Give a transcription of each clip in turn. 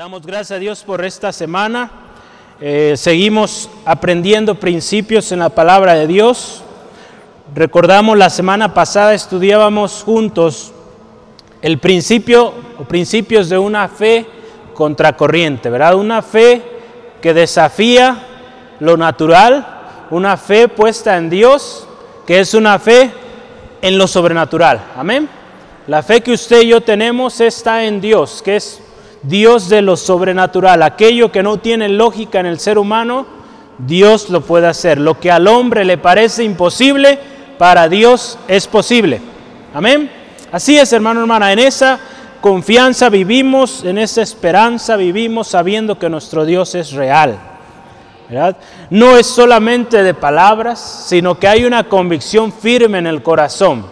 Damos gracias a Dios por esta semana. Eh, seguimos aprendiendo principios en la palabra de Dios. Recordamos la semana pasada estudiábamos juntos el principio o principios de una fe contracorriente, ¿verdad? Una fe que desafía lo natural, una fe puesta en Dios, que es una fe en lo sobrenatural. Amén. La fe que usted y yo tenemos está en Dios, que es Dios de lo sobrenatural, aquello que no tiene lógica en el ser humano, Dios lo puede hacer. Lo que al hombre le parece imposible, para Dios es posible. Amén. Así es, hermano, hermana, en esa confianza vivimos, en esa esperanza vivimos sabiendo que nuestro Dios es real. No es solamente de palabras, sino que hay una convicción firme en el corazón.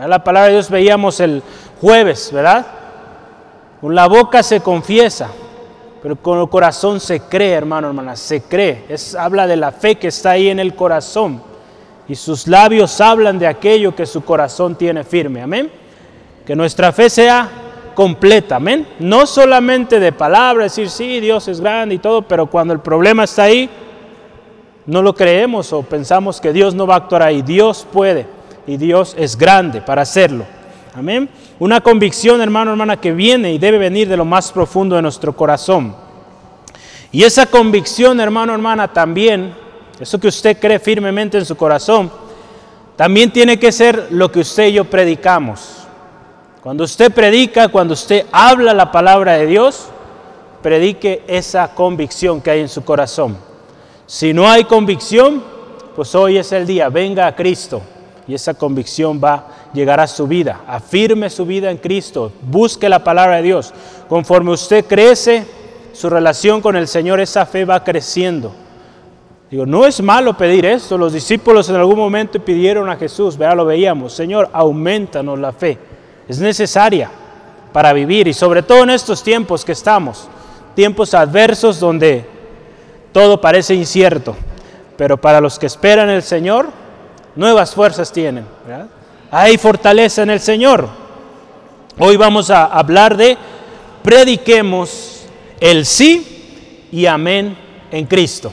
La palabra de Dios veíamos el jueves, ¿verdad? Con la boca se confiesa, pero con el corazón se cree, hermano, hermana, se cree. Es, habla de la fe que está ahí en el corazón. Y sus labios hablan de aquello que su corazón tiene firme. Amén. Que nuestra fe sea completa. Amén. No solamente de palabras, decir, sí, Dios es grande y todo, pero cuando el problema está ahí, no lo creemos o pensamos que Dios no va a actuar ahí. Dios puede y Dios es grande para hacerlo. Amén. Una convicción, hermano, hermana, que viene y debe venir de lo más profundo de nuestro corazón. Y esa convicción, hermano, hermana, también, eso que usted cree firmemente en su corazón, también tiene que ser lo que usted y yo predicamos. Cuando usted predica, cuando usted habla la palabra de Dios, predique esa convicción que hay en su corazón. Si no hay convicción, pues hoy es el día, venga a Cristo y esa convicción va a llegar a su vida. Afirme su vida en Cristo, busque la palabra de Dios. Conforme usted crece, su relación con el Señor, esa fe va creciendo. Digo, no es malo pedir esto. Los discípulos en algún momento pidieron a Jesús, vea, lo veíamos, Señor, aumentanos la fe. Es necesaria para vivir y sobre todo en estos tiempos que estamos, tiempos adversos donde todo parece incierto. Pero para los que esperan el Señor, nuevas fuerzas tienen. Hay fortaleza en el Señor. Hoy vamos a hablar de prediquemos el sí y amén en Cristo.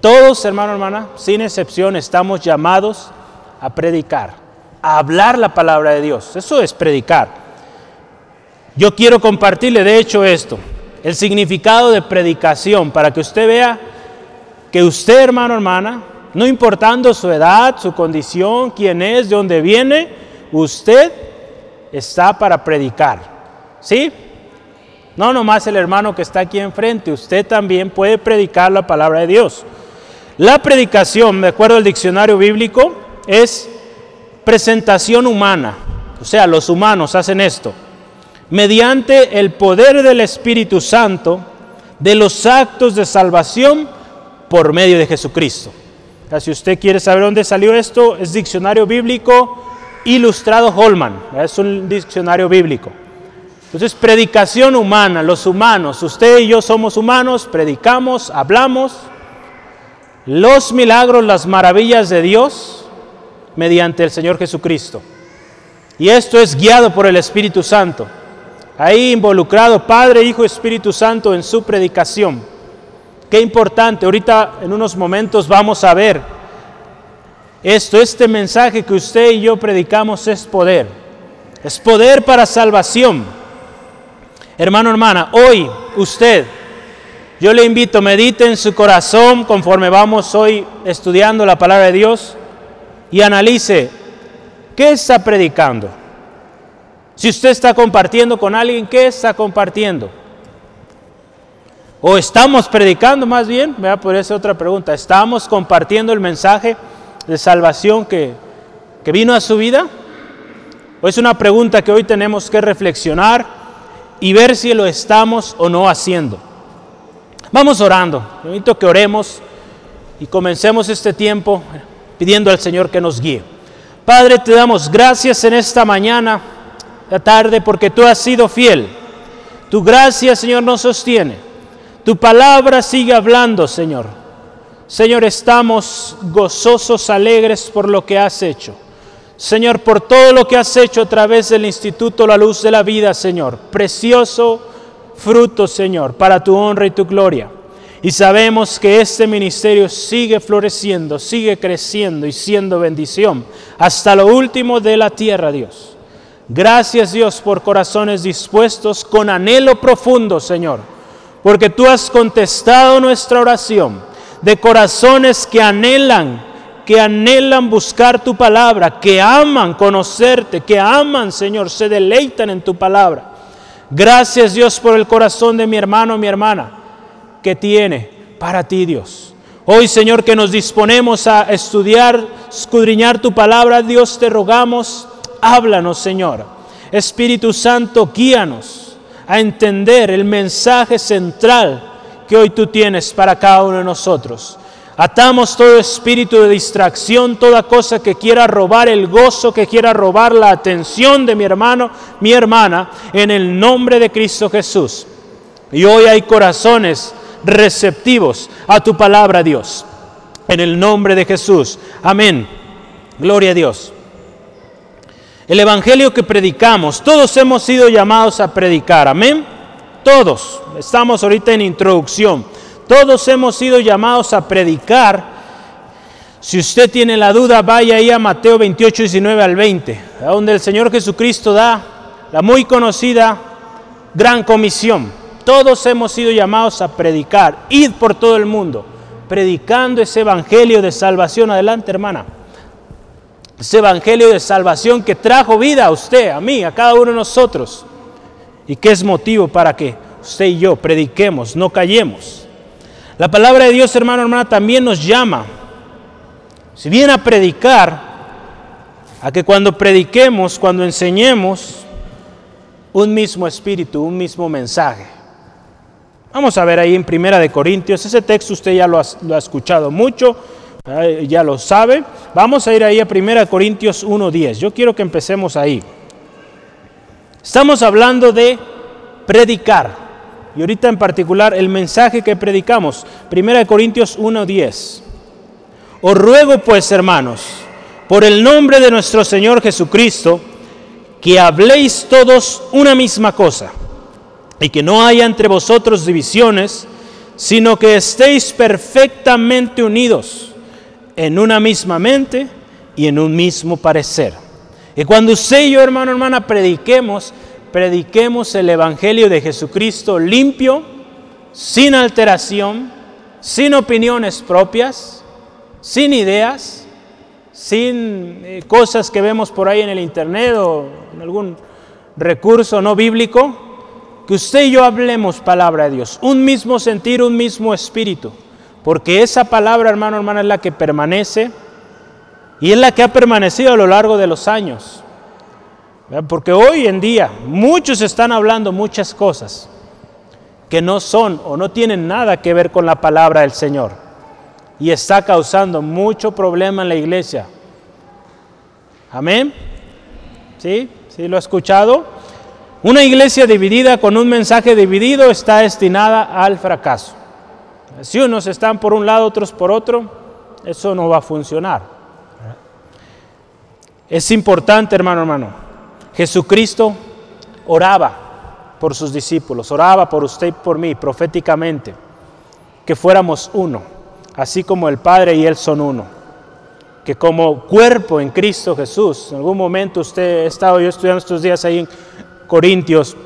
Todos, hermano, hermana, sin excepción, estamos llamados a predicar, a hablar la palabra de Dios. Eso es predicar. Yo quiero compartirle, de hecho, esto, el significado de predicación, para que usted vea que usted, hermano, hermana, no importando su edad, su condición, quién es, de dónde viene, usted está para predicar. ¿Sí? No nomás el hermano que está aquí enfrente, usted también puede predicar la palabra de Dios. La predicación, de acuerdo al diccionario bíblico, es presentación humana. O sea, los humanos hacen esto. Mediante el poder del Espíritu Santo de los actos de salvación por medio de Jesucristo. Si usted quiere saber dónde salió esto, es diccionario bíblico ilustrado Holman, es un diccionario bíblico. Entonces, predicación humana, los humanos, usted y yo somos humanos, predicamos, hablamos los milagros, las maravillas de Dios mediante el Señor Jesucristo. Y esto es guiado por el Espíritu Santo. Ahí involucrado Padre, Hijo, Espíritu Santo en su predicación. Qué importante, ahorita en unos momentos vamos a ver esto, este mensaje que usted y yo predicamos es poder, es poder para salvación. Hermano, hermana, hoy usted, yo le invito, medite en su corazón conforme vamos hoy estudiando la palabra de Dios y analice qué está predicando. Si usted está compartiendo con alguien, ¿qué está compartiendo? ¿O estamos predicando más bien? Vea, por esa otra pregunta. ¿Estamos compartiendo el mensaje de salvación que, que vino a su vida? ¿O es una pregunta que hoy tenemos que reflexionar y ver si lo estamos o no haciendo? Vamos orando. Invito que oremos y comencemos este tiempo pidiendo al Señor que nos guíe. Padre, te damos gracias en esta mañana, la tarde, porque tú has sido fiel. Tu gracia, Señor, nos sostiene. Tu palabra sigue hablando, Señor. Señor, estamos gozosos, alegres por lo que has hecho. Señor, por todo lo que has hecho a través del Instituto La Luz de la Vida, Señor. Precioso, frutos, Señor, para tu honra y tu gloria. Y sabemos que este ministerio sigue floreciendo, sigue creciendo y siendo bendición hasta lo último de la tierra, Dios. Gracias Dios por corazones dispuestos con anhelo profundo, Señor, porque tú has contestado nuestra oración de corazones que anhelan, que anhelan buscar tu palabra, que aman conocerte, que aman, Señor, se deleitan en tu palabra. Gracias Dios por el corazón de mi hermano, mi hermana, que tiene para ti, Dios. Hoy, Señor, que nos disponemos a estudiar, escudriñar tu palabra, Dios, te rogamos, háblanos, Señor. Espíritu Santo, guíanos a entender el mensaje central que hoy tú tienes para cada uno de nosotros. Atamos todo espíritu de distracción, toda cosa que quiera robar el gozo, que quiera robar la atención de mi hermano, mi hermana, en el nombre de Cristo Jesús. Y hoy hay corazones receptivos a tu palabra, Dios. En el nombre de Jesús. Amén. Gloria a Dios. El Evangelio que predicamos, todos hemos sido llamados a predicar. Amén. Todos. Estamos ahorita en introducción. Todos hemos sido llamados a predicar. Si usted tiene la duda, vaya ahí a Mateo 28, 19 al 20, donde el Señor Jesucristo da la muy conocida gran comisión. Todos hemos sido llamados a predicar, id por todo el mundo, predicando ese evangelio de salvación. Adelante, hermana. Ese evangelio de salvación que trajo vida a usted, a mí, a cada uno de nosotros. Y que es motivo para que usted y yo prediquemos, no callemos. La palabra de Dios, hermano, hermana, también nos llama, si bien a predicar, a que cuando prediquemos, cuando enseñemos, un mismo espíritu, un mismo mensaje. Vamos a ver ahí en Primera de Corintios, ese texto usted ya lo ha, lo ha escuchado mucho, ya lo sabe. Vamos a ir ahí a Primera de Corintios 1.10. Yo quiero que empecemos ahí. Estamos hablando de predicar. Y ahorita en particular el mensaje que predicamos, 1 Corintios 1:10. Os ruego pues, hermanos, por el nombre de nuestro Señor Jesucristo, que habléis todos una misma cosa, y que no haya entre vosotros divisiones, sino que estéis perfectamente unidos en una misma mente y en un mismo parecer. Y cuando usted y yo, hermano, hermana, prediquemos, prediquemos el Evangelio de Jesucristo limpio, sin alteración, sin opiniones propias, sin ideas, sin eh, cosas que vemos por ahí en el Internet o en algún recurso no bíblico, que usted y yo hablemos palabra de Dios, un mismo sentir, un mismo espíritu, porque esa palabra, hermano, hermana, es la que permanece y es la que ha permanecido a lo largo de los años. Porque hoy en día muchos están hablando muchas cosas que no son o no tienen nada que ver con la palabra del Señor. Y está causando mucho problema en la iglesia. Amén. ¿Sí? ¿Sí lo ha escuchado? Una iglesia dividida con un mensaje dividido está destinada al fracaso. Si unos están por un lado, otros por otro, eso no va a funcionar. Es importante, hermano, hermano, Jesucristo oraba por sus discípulos, oraba por usted y por mí proféticamente, que fuéramos uno, así como el Padre y Él son uno. Que como cuerpo en Cristo Jesús, en algún momento usted ha estado yo estudiando estos días ahí en Corintios,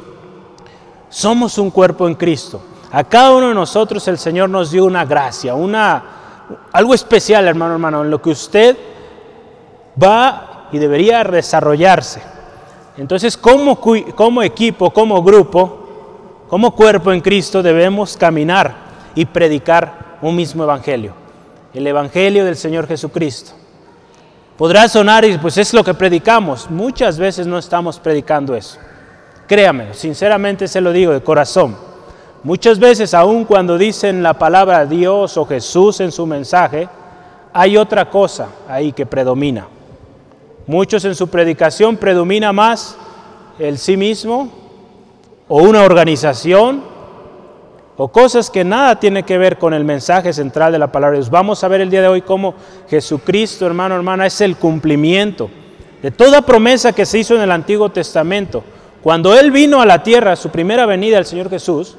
somos un cuerpo en Cristo. A cada uno de nosotros el Señor nos dio una gracia, una, algo especial, hermano, hermano, en lo que usted va y debería desarrollarse. Entonces, como, equipo, como grupo, como cuerpo en Cristo, debemos caminar y predicar un mismo evangelio, el evangelio del Señor Jesucristo. Podrá sonar y pues es lo que predicamos. Muchas veces no estamos predicando eso. Créame, sinceramente se lo digo de corazón. Muchas veces, aun cuando dicen la palabra Dios o Jesús en su mensaje, hay otra cosa ahí que predomina. Muchos en su predicación predomina más el sí mismo o una organización o cosas que nada tienen que ver con el mensaje central de la palabra de Dios. Vamos a ver el día de hoy cómo Jesucristo, hermano, hermana, es el cumplimiento de toda promesa que se hizo en el Antiguo Testamento Cuando Él vino a la tierra, su primera venida, el Señor Jesús,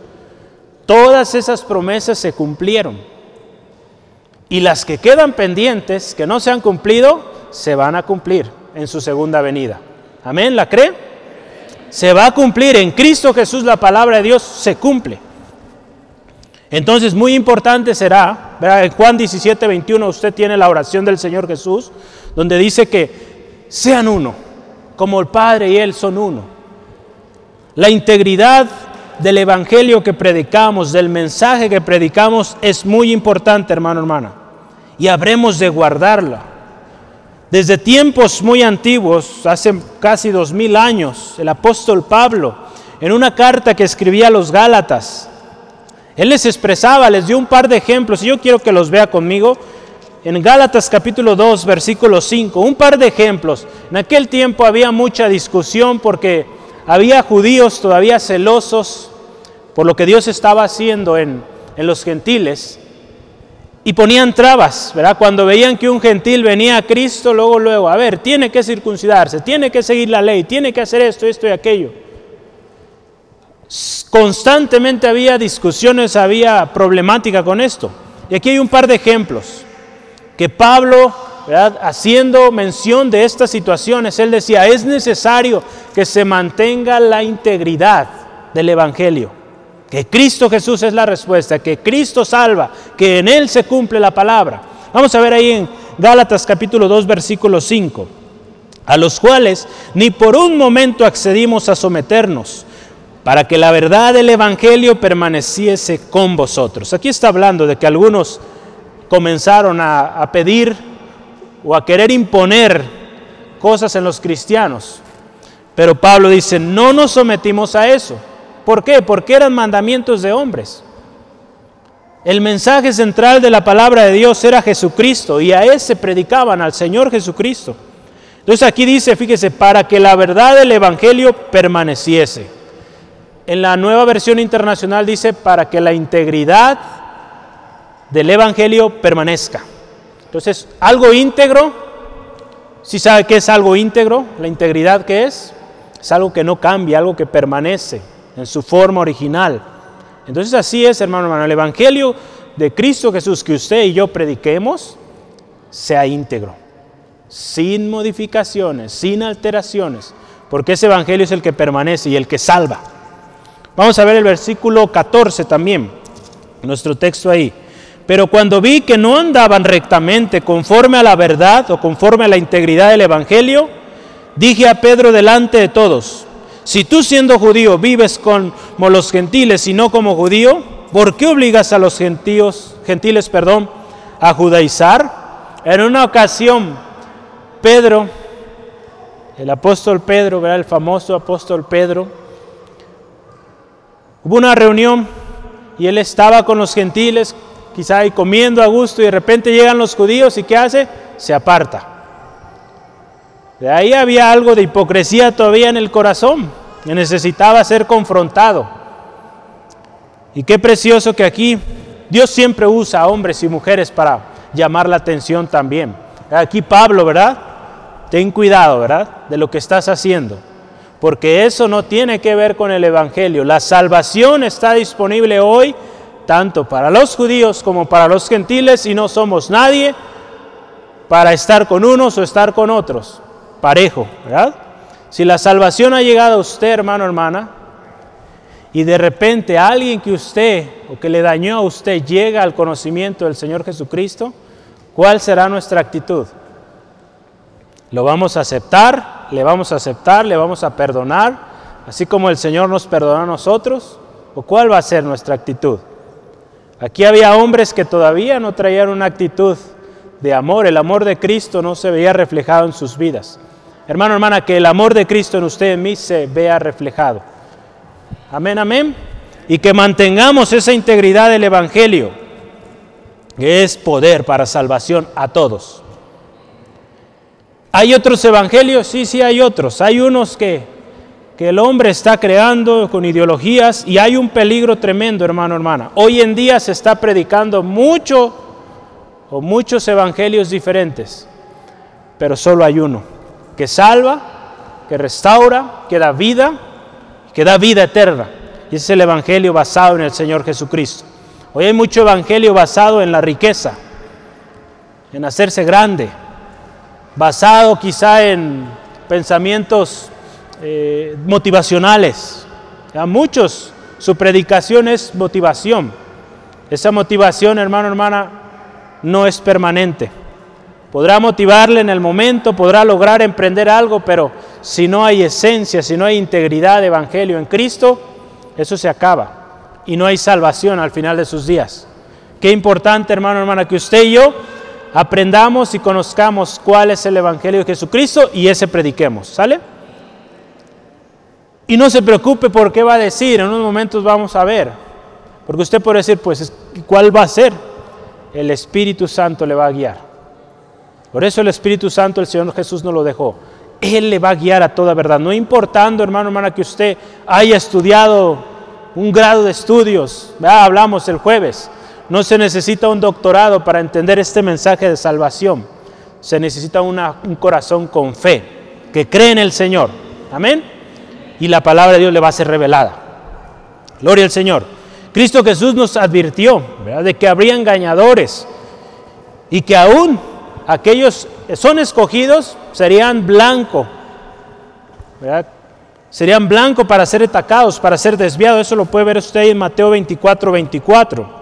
todas esas promesas se cumplieron. Y las que quedan pendientes, que no se han cumplido, se van a cumplir en su segunda venida. Amén, ¿la cree? Se va a cumplir en Cristo Jesús la palabra de Dios se cumple. Entonces, muy importante será, en Juan 17, 21 usted tiene la oración del Señor Jesús, donde dice que sean uno, como el Padre y Él son uno. La integridad del Evangelio que predicamos, del mensaje que predicamos, es muy importante, hermano, hermana, y habremos de guardarla. Desde tiempos muy antiguos, hace casi dos mil años, el apóstol Pablo, en una carta que escribía a los Gálatas, él les expresaba, les dio un par de ejemplos, y yo quiero que los vea conmigo, en Gálatas capítulo 2, versículo 5, un par de ejemplos. En aquel tiempo había mucha discusión porque había judíos todavía celosos por lo que Dios estaba haciendo en, en los gentiles y ponían trabas, ¿verdad? Cuando veían que un gentil venía a Cristo, luego, luego, a ver, tiene que circuncidarse, tiene que seguir la ley, tiene que hacer esto, esto y aquello. Constantemente había discusiones, había problemática con esto. Y aquí hay un par de ejemplos que Pablo, ¿verdad? haciendo mención de estas situaciones, él decía, es necesario que se mantenga la integridad del Evangelio que Cristo Jesús es la respuesta, que Cristo salva, que en Él se cumple la palabra. Vamos a ver ahí en Gálatas capítulo 2 versículo 5, a los cuales ni por un momento accedimos a someternos, para que la verdad del Evangelio permaneciese con vosotros. Aquí está hablando de que algunos comenzaron a, a pedir o a querer imponer cosas en los cristianos, pero Pablo dice, no nos sometimos a eso ¿Por qué? Porque eran mandamientos de hombres. El mensaje central de la palabra de Dios era Jesucristo y a ese predicaban al Señor Jesucristo. Entonces aquí dice, fíjese, para que la verdad del Evangelio permaneciese. En la nueva versión internacional dice, para que la integridad del Evangelio permanezca. Entonces, algo íntegro, si sabe qué es algo íntegro, la integridad que es, es algo que no cambia, algo que permanece en su forma original. Entonces así es, hermano, hermano, el Evangelio de Cristo Jesús que usted y yo prediquemos sea íntegro, sin modificaciones, sin alteraciones, porque ese Evangelio es el que permanece y el que salva. Vamos a ver el versículo 14 también, nuestro texto ahí. Pero cuando vi que no andaban rectamente conforme a la verdad o conforme a la integridad del Evangelio, dije a Pedro delante de todos, si tú siendo judío vives como los gentiles y no como judío, ¿por qué obligas a los gentiles, gentiles perdón, a judaizar? En una ocasión, Pedro, el apóstol Pedro, el famoso apóstol Pedro, hubo una reunión y él estaba con los gentiles, quizá ahí comiendo a gusto, y de repente llegan los judíos y ¿qué hace? Se aparta. De ahí había algo de hipocresía todavía en el corazón, necesitaba ser confrontado. Y qué precioso que aquí Dios siempre usa a hombres y mujeres para llamar la atención también. Aquí Pablo, ¿verdad? Ten cuidado, ¿verdad? De lo que estás haciendo. Porque eso no tiene que ver con el Evangelio. La salvación está disponible hoy tanto para los judíos como para los gentiles y no somos nadie para estar con unos o estar con otros parejo, ¿verdad? Si la salvación ha llegado a usted, hermano, hermana, y de repente alguien que usted o que le dañó a usted llega al conocimiento del Señor Jesucristo, ¿cuál será nuestra actitud? ¿Lo vamos a aceptar? ¿Le vamos a aceptar? ¿Le vamos a perdonar? Así como el Señor nos perdonó a nosotros. ¿O cuál va a ser nuestra actitud? Aquí había hombres que todavía no traían una actitud de amor. El amor de Cristo no se veía reflejado en sus vidas. Hermano, hermana, que el amor de Cristo en usted en mí se vea reflejado. Amén, amén. Y que mantengamos esa integridad del Evangelio, que es poder para salvación a todos. ¿Hay otros evangelios? Sí, sí, hay otros. Hay unos que, que el hombre está creando con ideologías y hay un peligro tremendo, hermano, hermana. Hoy en día se está predicando mucho o muchos evangelios diferentes, pero solo hay uno que salva, que restaura, que da vida que da vida eterna. Y es el Evangelio basado en el Señor Jesucristo. Hoy hay mucho Evangelio basado en la riqueza, en hacerse grande, basado quizá en pensamientos eh, motivacionales. A muchos su predicación es motivación. Esa motivación, hermano, hermana, no es permanente. Podrá motivarle en el momento, podrá lograr emprender algo, pero si no hay esencia, si no hay integridad de evangelio en Cristo, eso se acaba y no hay salvación al final de sus días. Qué importante, hermano, hermana, que usted y yo aprendamos y conozcamos cuál es el Evangelio de Jesucristo y ese prediquemos. ¿Sale? Y no se preocupe por qué va a decir, en unos momentos vamos a ver. Porque usted puede decir, pues, ¿cuál va a ser? El Espíritu Santo le va a guiar. Por eso el Espíritu Santo, el Señor Jesús no lo dejó. Él le va a guiar a toda verdad. No importando, hermano, hermana, que usted haya estudiado un grado de estudios. hablamos el jueves. No se necesita un doctorado para entender este mensaje de salvación. Se necesita un corazón con fe, que cree en el Señor. Amén. Y la palabra de Dios le va a ser revelada. Gloria al Señor. Cristo Jesús nos advirtió de que habría engañadores y que aún aquellos que son escogidos serían blanco. Serían blanco para ser atacados, para ser desviados. Eso lo puede ver usted en Mateo 24, 24.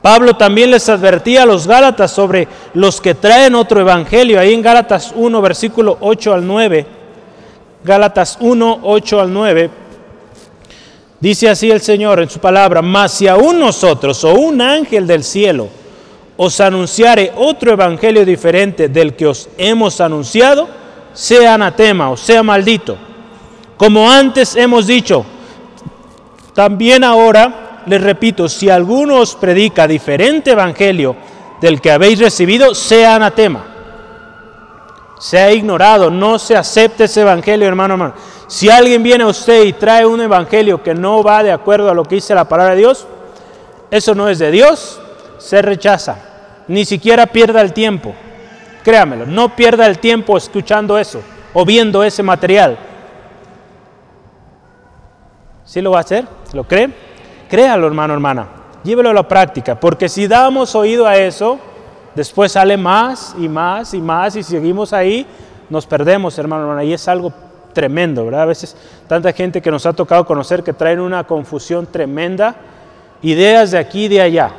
Pablo también les advertía a los Gálatas sobre los que traen otro evangelio. Ahí en Gálatas 1, versículo 8 al 9. Gálatas 1, 8 al 9. Dice así el Señor en su palabra, mas si aún nosotros o un ángel del cielo os anunciare otro evangelio diferente del que os hemos anunciado, sea anatema o sea maldito. Como antes hemos dicho, también ahora les repito, si alguno os predica diferente evangelio del que habéis recibido, sea anatema. Sea ignorado, no se acepte ese evangelio, hermano, hermano. Si alguien viene a usted y trae un evangelio que no va de acuerdo a lo que dice la palabra de Dios, eso no es de Dios, se rechaza. Ni siquiera pierda el tiempo. Créamelo, no pierda el tiempo escuchando eso o viendo ese material. ¿Sí lo va a hacer? ¿Lo cree? Créalo, hermano, hermana. Llévelo a la práctica, porque si damos oído a eso, después sale más y más y más y seguimos ahí, nos perdemos, hermano, hermana. Y es algo tremendo, ¿verdad? A veces tanta gente que nos ha tocado conocer que traen una confusión tremenda, ideas de aquí y de allá.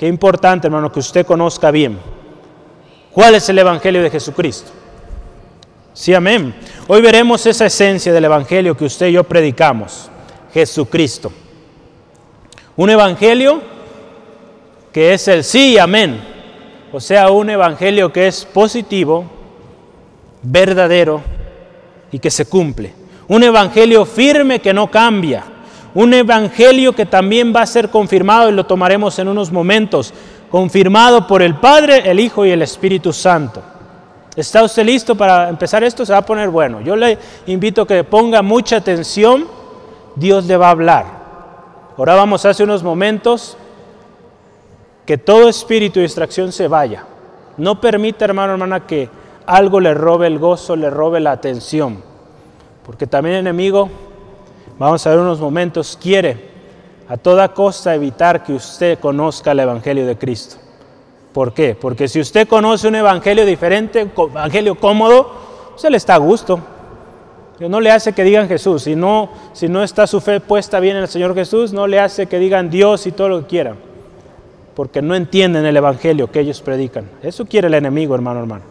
Qué importante, hermano, que usted conozca bien. ¿Cuál es el Evangelio de Jesucristo? Sí, amén. Hoy veremos esa esencia del Evangelio que usted y yo predicamos, Jesucristo. Un evangelio que es el sí y amén. O sea, un evangelio que es positivo, verdadero y que se cumple. Un evangelio firme que no cambia. Un evangelio que también va a ser confirmado y lo tomaremos en unos momentos. Confirmado por el Padre, el Hijo y el Espíritu Santo. ¿Está usted listo para empezar esto? Se va a poner bueno. Yo le invito a que ponga mucha atención. Dios le va a hablar. Orábamos hace unos momentos que todo espíritu de distracción se vaya. No permita, hermano, hermana, que algo le robe el gozo, le robe la atención. Porque también enemigo, vamos a ver unos momentos, quiere a toda costa evitar que usted conozca el Evangelio de Cristo. ¿Por qué? Porque si usted conoce un Evangelio diferente, Evangelio cómodo, se le está a gusto no le hace que digan Jesús. Si no, si no está su fe puesta bien en el Señor Jesús, no le hace que digan Dios y todo lo que quieran. Porque no entienden el Evangelio que ellos predican. Eso quiere el enemigo, hermano, hermano.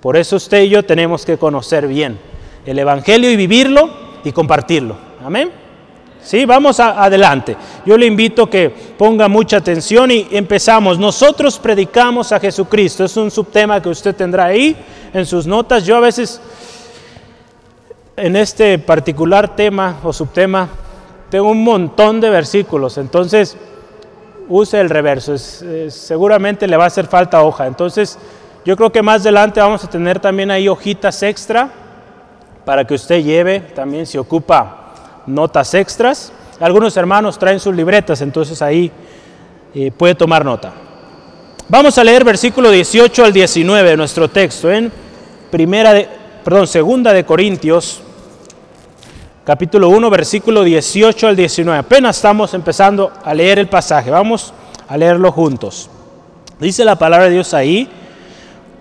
Por eso usted y yo tenemos que conocer bien el Evangelio y vivirlo y compartirlo. Amén. Sí, vamos adelante. Yo le invito que ponga mucha atención y empezamos. Nosotros predicamos a Jesucristo. Es un subtema que usted tendrá ahí en sus notas. Yo a veces en este particular tema o subtema tengo un montón de versículos, entonces use el reverso, seguramente le va a hacer falta hoja. Entonces yo creo que más adelante vamos a tener también ahí hojitas extra para que usted lleve, también si ocupa notas extras. Algunos hermanos traen sus libretas, entonces ahí eh, puede tomar nota. Vamos a leer versículo 18 al 19 de nuestro texto en primera de, perdón, segunda de Corintios capítulo 1, versículo 18 al 19. Apenas estamos empezando a leer el pasaje. Vamos a leerlo juntos. Dice la palabra de Dios ahí,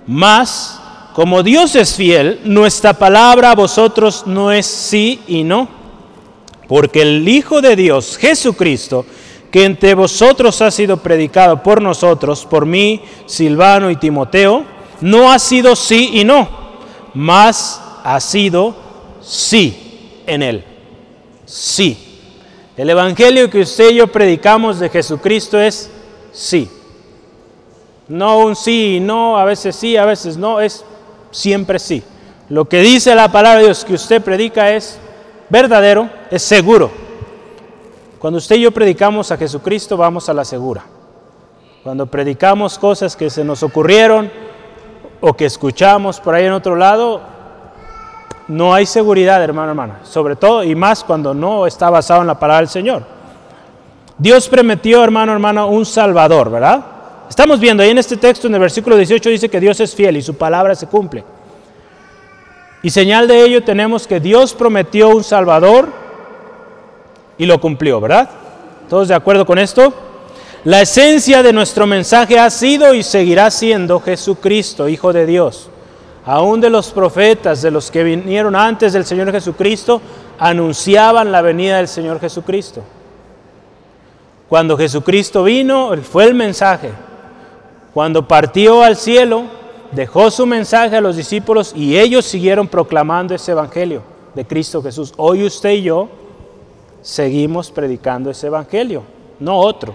más como Dios es fiel, nuestra palabra a vosotros no es sí y no. Porque el Hijo de Dios, Jesucristo, que entre vosotros ha sido predicado por nosotros, por mí, Silvano y Timoteo, no ha sido sí y no, más ha sido sí en él. Sí. El Evangelio que usted y yo predicamos de Jesucristo es sí. No un sí y no, a veces sí, a veces no, es siempre sí. Lo que dice la palabra de Dios que usted predica es verdadero, es seguro. Cuando usted y yo predicamos a Jesucristo, vamos a la segura. Cuando predicamos cosas que se nos ocurrieron o que escuchamos por ahí en otro lado, no hay seguridad, hermano, hermana. Sobre todo y más cuando no está basado en la palabra del Señor. Dios prometió, hermano, hermana, un Salvador, ¿verdad? Estamos viendo ahí en este texto, en el versículo 18, dice que Dios es fiel y su palabra se cumple. Y señal de ello tenemos que Dios prometió un Salvador y lo cumplió, ¿verdad? ¿Todos de acuerdo con esto? La esencia de nuestro mensaje ha sido y seguirá siendo Jesucristo, Hijo de Dios. Aún de los profetas, de los que vinieron antes del Señor Jesucristo, anunciaban la venida del Señor Jesucristo. Cuando Jesucristo vino, fue el mensaje. Cuando partió al cielo, dejó su mensaje a los discípulos y ellos siguieron proclamando ese evangelio de Cristo Jesús. Hoy usted y yo seguimos predicando ese evangelio, no otro.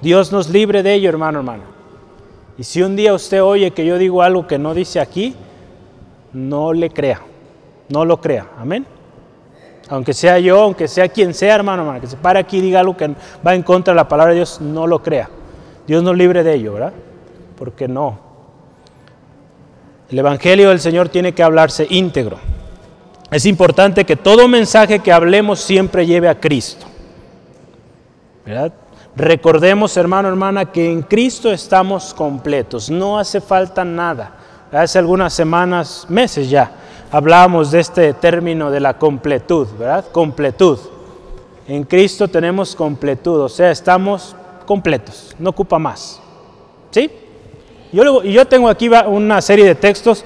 Dios nos libre de ello, hermano, hermano. Y si un día usted oye que yo digo algo que no dice aquí, no le crea, no lo crea. Amén. Aunque sea yo, aunque sea quien sea, hermano, hermano, que se pare aquí y diga algo que va en contra de la palabra de Dios, no lo crea. Dios nos libre de ello, ¿verdad? porque no. El Evangelio del Señor tiene que hablarse íntegro. Es importante que todo mensaje que hablemos siempre lleve a Cristo. Recordemos, hermano, hermana, que en Cristo estamos completos, no hace falta nada. Hace algunas semanas, meses ya, hablábamos de este término de la completud, ¿verdad? Completud. En Cristo tenemos completud, o sea, estamos completos, no ocupa más. ¿Sí? Yo, yo tengo aquí una serie de textos,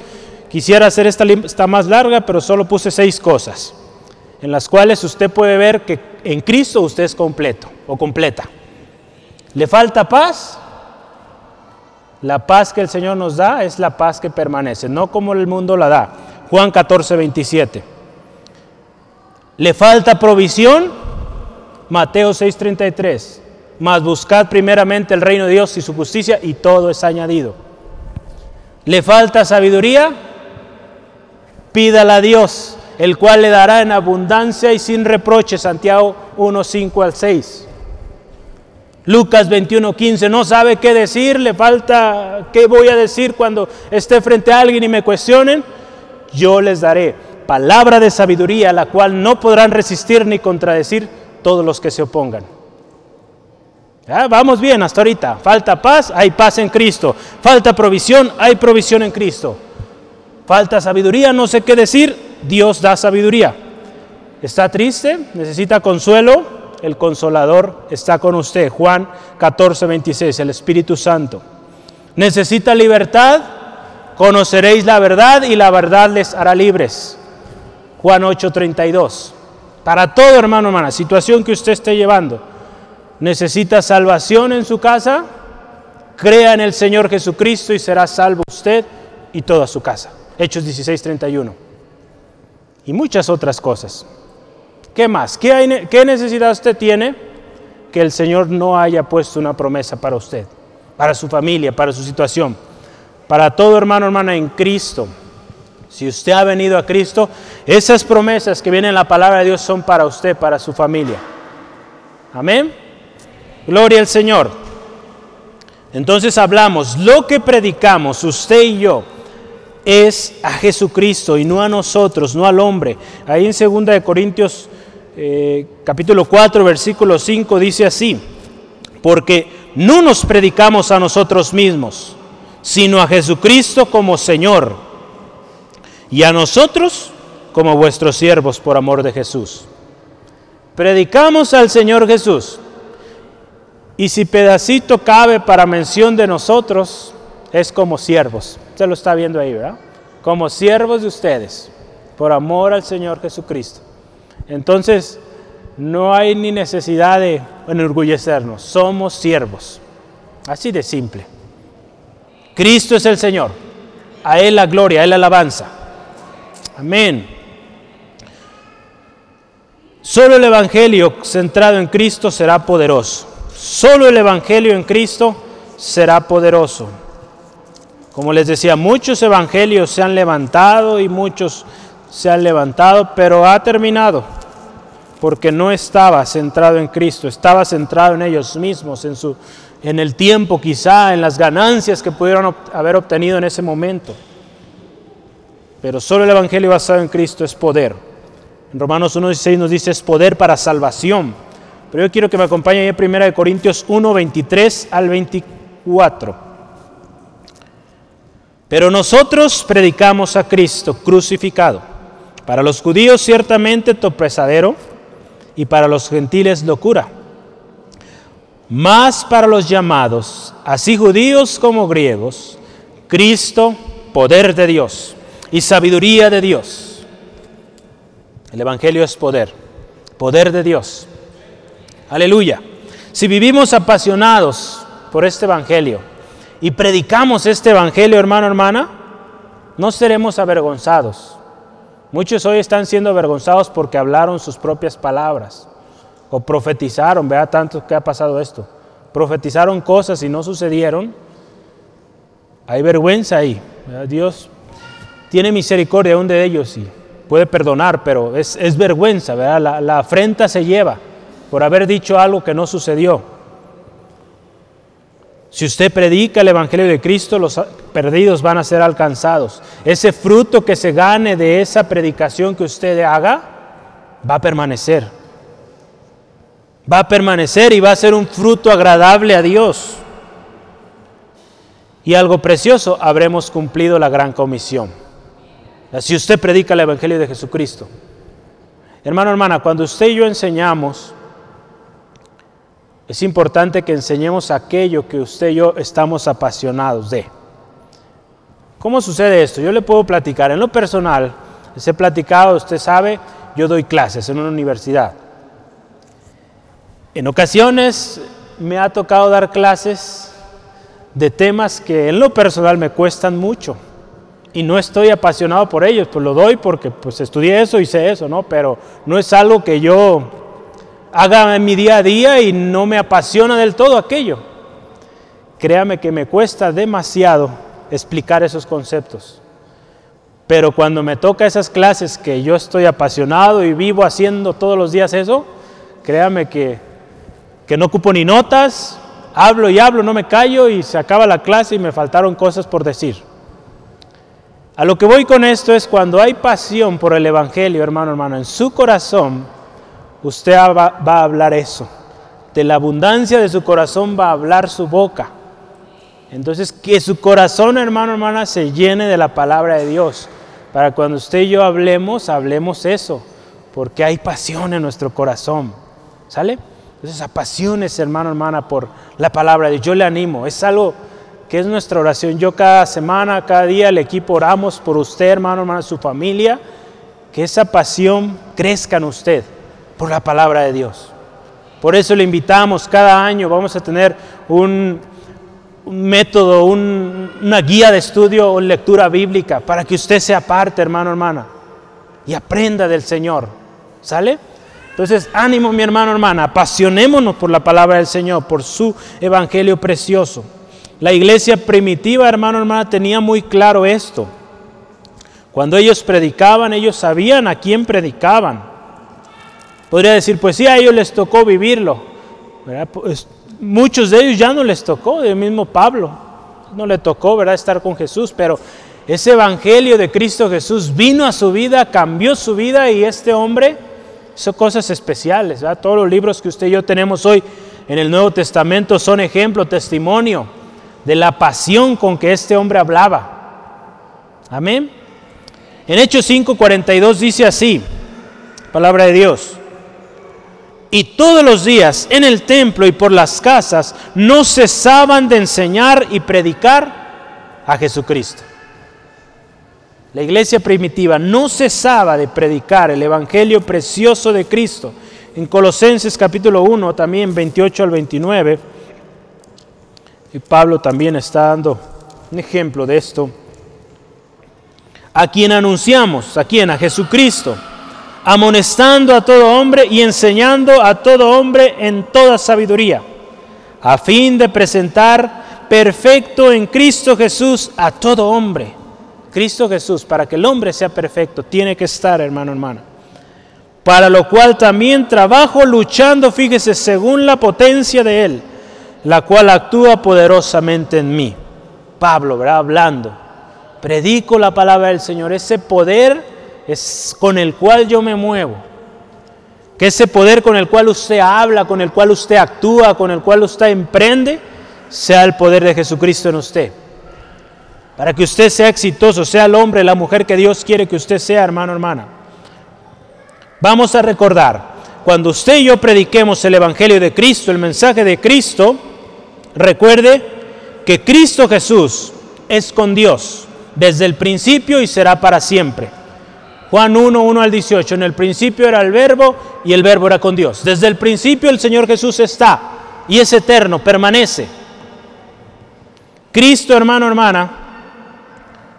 quisiera hacer esta lista más larga, pero solo puse seis cosas, en las cuales usted puede ver que en Cristo usted es completo o completa. ¿Le falta paz? La paz que el Señor nos da es la paz que permanece, no como el mundo la da. Juan 14, 27. ¿Le falta provisión? Mateo 6, 33 mas buscad primeramente el reino de Dios y su justicia y todo es añadido. ¿Le falta sabiduría? Pídala a Dios, el cual le dará en abundancia y sin reproche. Santiago 1, 5 al 6. Lucas 21, 15, no sabe qué decir, le falta qué voy a decir cuando esté frente a alguien y me cuestionen. Yo les daré palabra de sabiduría, la cual no podrán resistir ni contradecir todos los que se opongan. Vamos bien hasta ahorita. Falta paz, hay paz en Cristo. Falta provisión, hay provisión en Cristo. Falta sabiduría, no sé qué decir, Dios da sabiduría. ¿Está triste? ¿Necesita consuelo? El consolador está con usted. Juan 14, 26, el Espíritu Santo. ¿Necesita libertad? Conoceréis la verdad y la verdad les hará libres. Juan 8, 32. Para todo hermano, hermana, situación que usted esté llevando necesita salvación en su casa, crea en el Señor Jesucristo y será salvo usted y toda su casa. Hechos 16:31. Y muchas otras cosas. ¿Qué más? ¿Qué, ¿Qué, necesidad usted tiene que el Señor no haya puesto una promesa para usted, para su familia, para su situación? Para todo hermano, hermana en Cristo. Si usted ha venido a Cristo, esas promesas que vienen en la palabra de Dios son para usted, para su familia. Amén. Gloria al Señor. Entonces hablamos, lo que predicamos, usted y yo, es a Jesucristo y no a nosotros, no al hombre. Ahí en 2 de Corintios eh, capítulo 4, versículo 5 dice así, porque no nos predicamos a nosotros mismos, sino a Jesucristo como Señor, y a nosotros como vuestros siervos por amor de Jesús. predicamos al Señor Jesús. Y si pedacito cabe para mención de nosotros, es como siervos. Usted lo está viendo ahí, ¿verdad? Como siervos de ustedes, por amor al Señor Jesucristo. Entonces, no hay ni necesidad de enorgullecernos, somos siervos. Así de simple. Cristo es el Señor. A Él la gloria, a Él la alabanza. Amén. Solo el Evangelio centrado en Cristo será poderoso. Solo el Evangelio en Cristo será poderoso. Como les decía, muchos evangelios se han levantado y muchos se han levantado, pero ha terminado porque no estaba centrado en Cristo, estaba centrado en ellos mismos, en, su, en el tiempo quizá, en las ganancias que pudieron haber obtenido en ese momento. Pero solo el Evangelio basado en Cristo es poder. En Romanos 1.16 nos dice es poder para salvación. Pero yo quiero que me acompañe en 1 Corintios 1, 23 al 24. Pero nosotros predicamos a Cristo crucificado. Para los judíos ciertamente tropezadero y para los gentiles locura. Más para los llamados, así judíos como griegos, Cristo, poder de Dios y sabiduría de Dios. El Evangelio es poder, poder de Dios. Aleluya. Si vivimos apasionados por este Evangelio y predicamos este Evangelio, hermano, hermana, no seremos avergonzados Muchos hoy están siendo avergonzados porque hablaron sus propias palabras o profetizaron, vea tanto que ha pasado esto. Profetizaron cosas y no sucedieron. Hay vergüenza ahí. Dios tiene misericordia aún de ellos y puede perdonar, pero es, vergüenza, ¿verdad? La, la afrenta se lleva por haber dicho algo que no sucedió. Si usted predica el Evangelio de Cristo, los perdidos van a ser alcanzados. Ese fruto que se gane de esa predicación que usted haga, va a permanecer. Va a permanecer y va a ser un fruto agradable a Dios. Y algo precioso, habremos cumplido la gran comisión. Si usted predica el Evangelio de Jesucristo. Hermano, hermana, cuando usted y yo enseñamos, es importante que enseñemos aquello que usted y yo estamos apasionados de. ¿Cómo sucede esto? Yo le puedo platicar. En lo personal, les he platicado, usted sabe, yo doy clases en una universidad. En ocasiones me ha tocado dar clases de temas que en lo personal me cuestan mucho y no estoy apasionado por ellos, pues lo doy porque pues estudié eso, hice eso, ¿no? Pero no es algo que yo haga mi día a día y no me apasiona del todo aquello. Créame que me cuesta demasiado explicar esos conceptos. Pero cuando me toca esas clases que yo estoy apasionado y vivo haciendo todos los días eso, créame que, que no ocupo ni notas, hablo y hablo, no me callo y se acaba la clase y me faltaron cosas por decir. A lo que voy con esto es cuando hay pasión por el Evangelio, hermano, hermano, en su corazón, usted va, a hablar eso. De la abundancia de su corazón va a hablar su boca. Entonces, que su corazón, hermano, hermana, se llene de la palabra de Dios. Para cuando usted y yo hablemos, hablemos eso. Porque hay pasión en nuestro corazón. ¿Sale? Entonces, apasiones, hermano, hermana, por la palabra de Dios. Yo le animo. Es algo que es nuestra oración. Yo cada semana, cada día, el equipo oramos por usted, hermano, hermana, su familia. Que esa pasión crezca en usted por la palabra de Dios. Por eso le invitamos cada año, vamos a tener un, método, una guía de estudio o lectura bíblica para que usted sea parte, hermano, hermana, y aprenda del Señor. ¿Sale? Entonces, ánimo, mi hermano, hermana, apasionémonos por la palabra del Señor, por su evangelio precioso. La iglesia primitiva, hermano, hermana, tenía muy claro esto. Cuando ellos predicaban, ellos sabían a quién predicaban. Podría decir, pues sí, a ellos les tocó vivirlo. Pues, muchos de ellos ya no les tocó, el mismo Pablo no le tocó, ¿verdad?, estar con Jesús, pero ese evangelio de Cristo Jesús vino a su vida, cambió su vida y este hombre hizo cosas especiales. Todos los libros que usted y yo tenemos hoy en el Nuevo Testamento son ejemplo, testimonio de la pasión con que este hombre hablaba. Amén. En Hechos 5:42 dice así, palabra de Dios. Y todos los días en el templo y por las casas no cesaban de enseñar y predicar a Jesucristo. La iglesia primitiva no cesaba de predicar el Evangelio precioso de Cristo. En Colosenses capítulo 1, también 28 al 29, y Pablo también está dando un ejemplo de esto. A quien anunciamos, a quien, a Jesucristo amonestando a todo hombre y enseñando a todo hombre en toda sabiduría, a fin de presentar perfecto en Cristo Jesús a todo hombre. Cristo Jesús, para que el hombre sea perfecto, tiene que estar, hermano, hermana. Para lo cual también trabajo luchando, fíjese, según la potencia de Él, la cual actúa poderosamente en mí. Pablo, ¿verdad? Hablando. Predico la palabra del Señor, ese poder es con el cual yo me muevo. Que ese poder con el cual usted habla, con el cual usted actúa, con el cual usted emprende, sea el poder de Jesucristo en usted. Para que usted sea exitoso, sea el hombre, la mujer que Dios quiere que usted sea, hermano, hermana. Vamos a recordar, cuando usted y yo prediquemos el Evangelio de Cristo, el mensaje de Cristo, recuerde que Cristo Jesús es con Dios desde el principio y será para siempre. Juan 1, 1 al 18. En el principio era el verbo y el verbo era con Dios. Desde el principio el Señor Jesús está y es eterno, permanece. Cristo, hermano, hermana,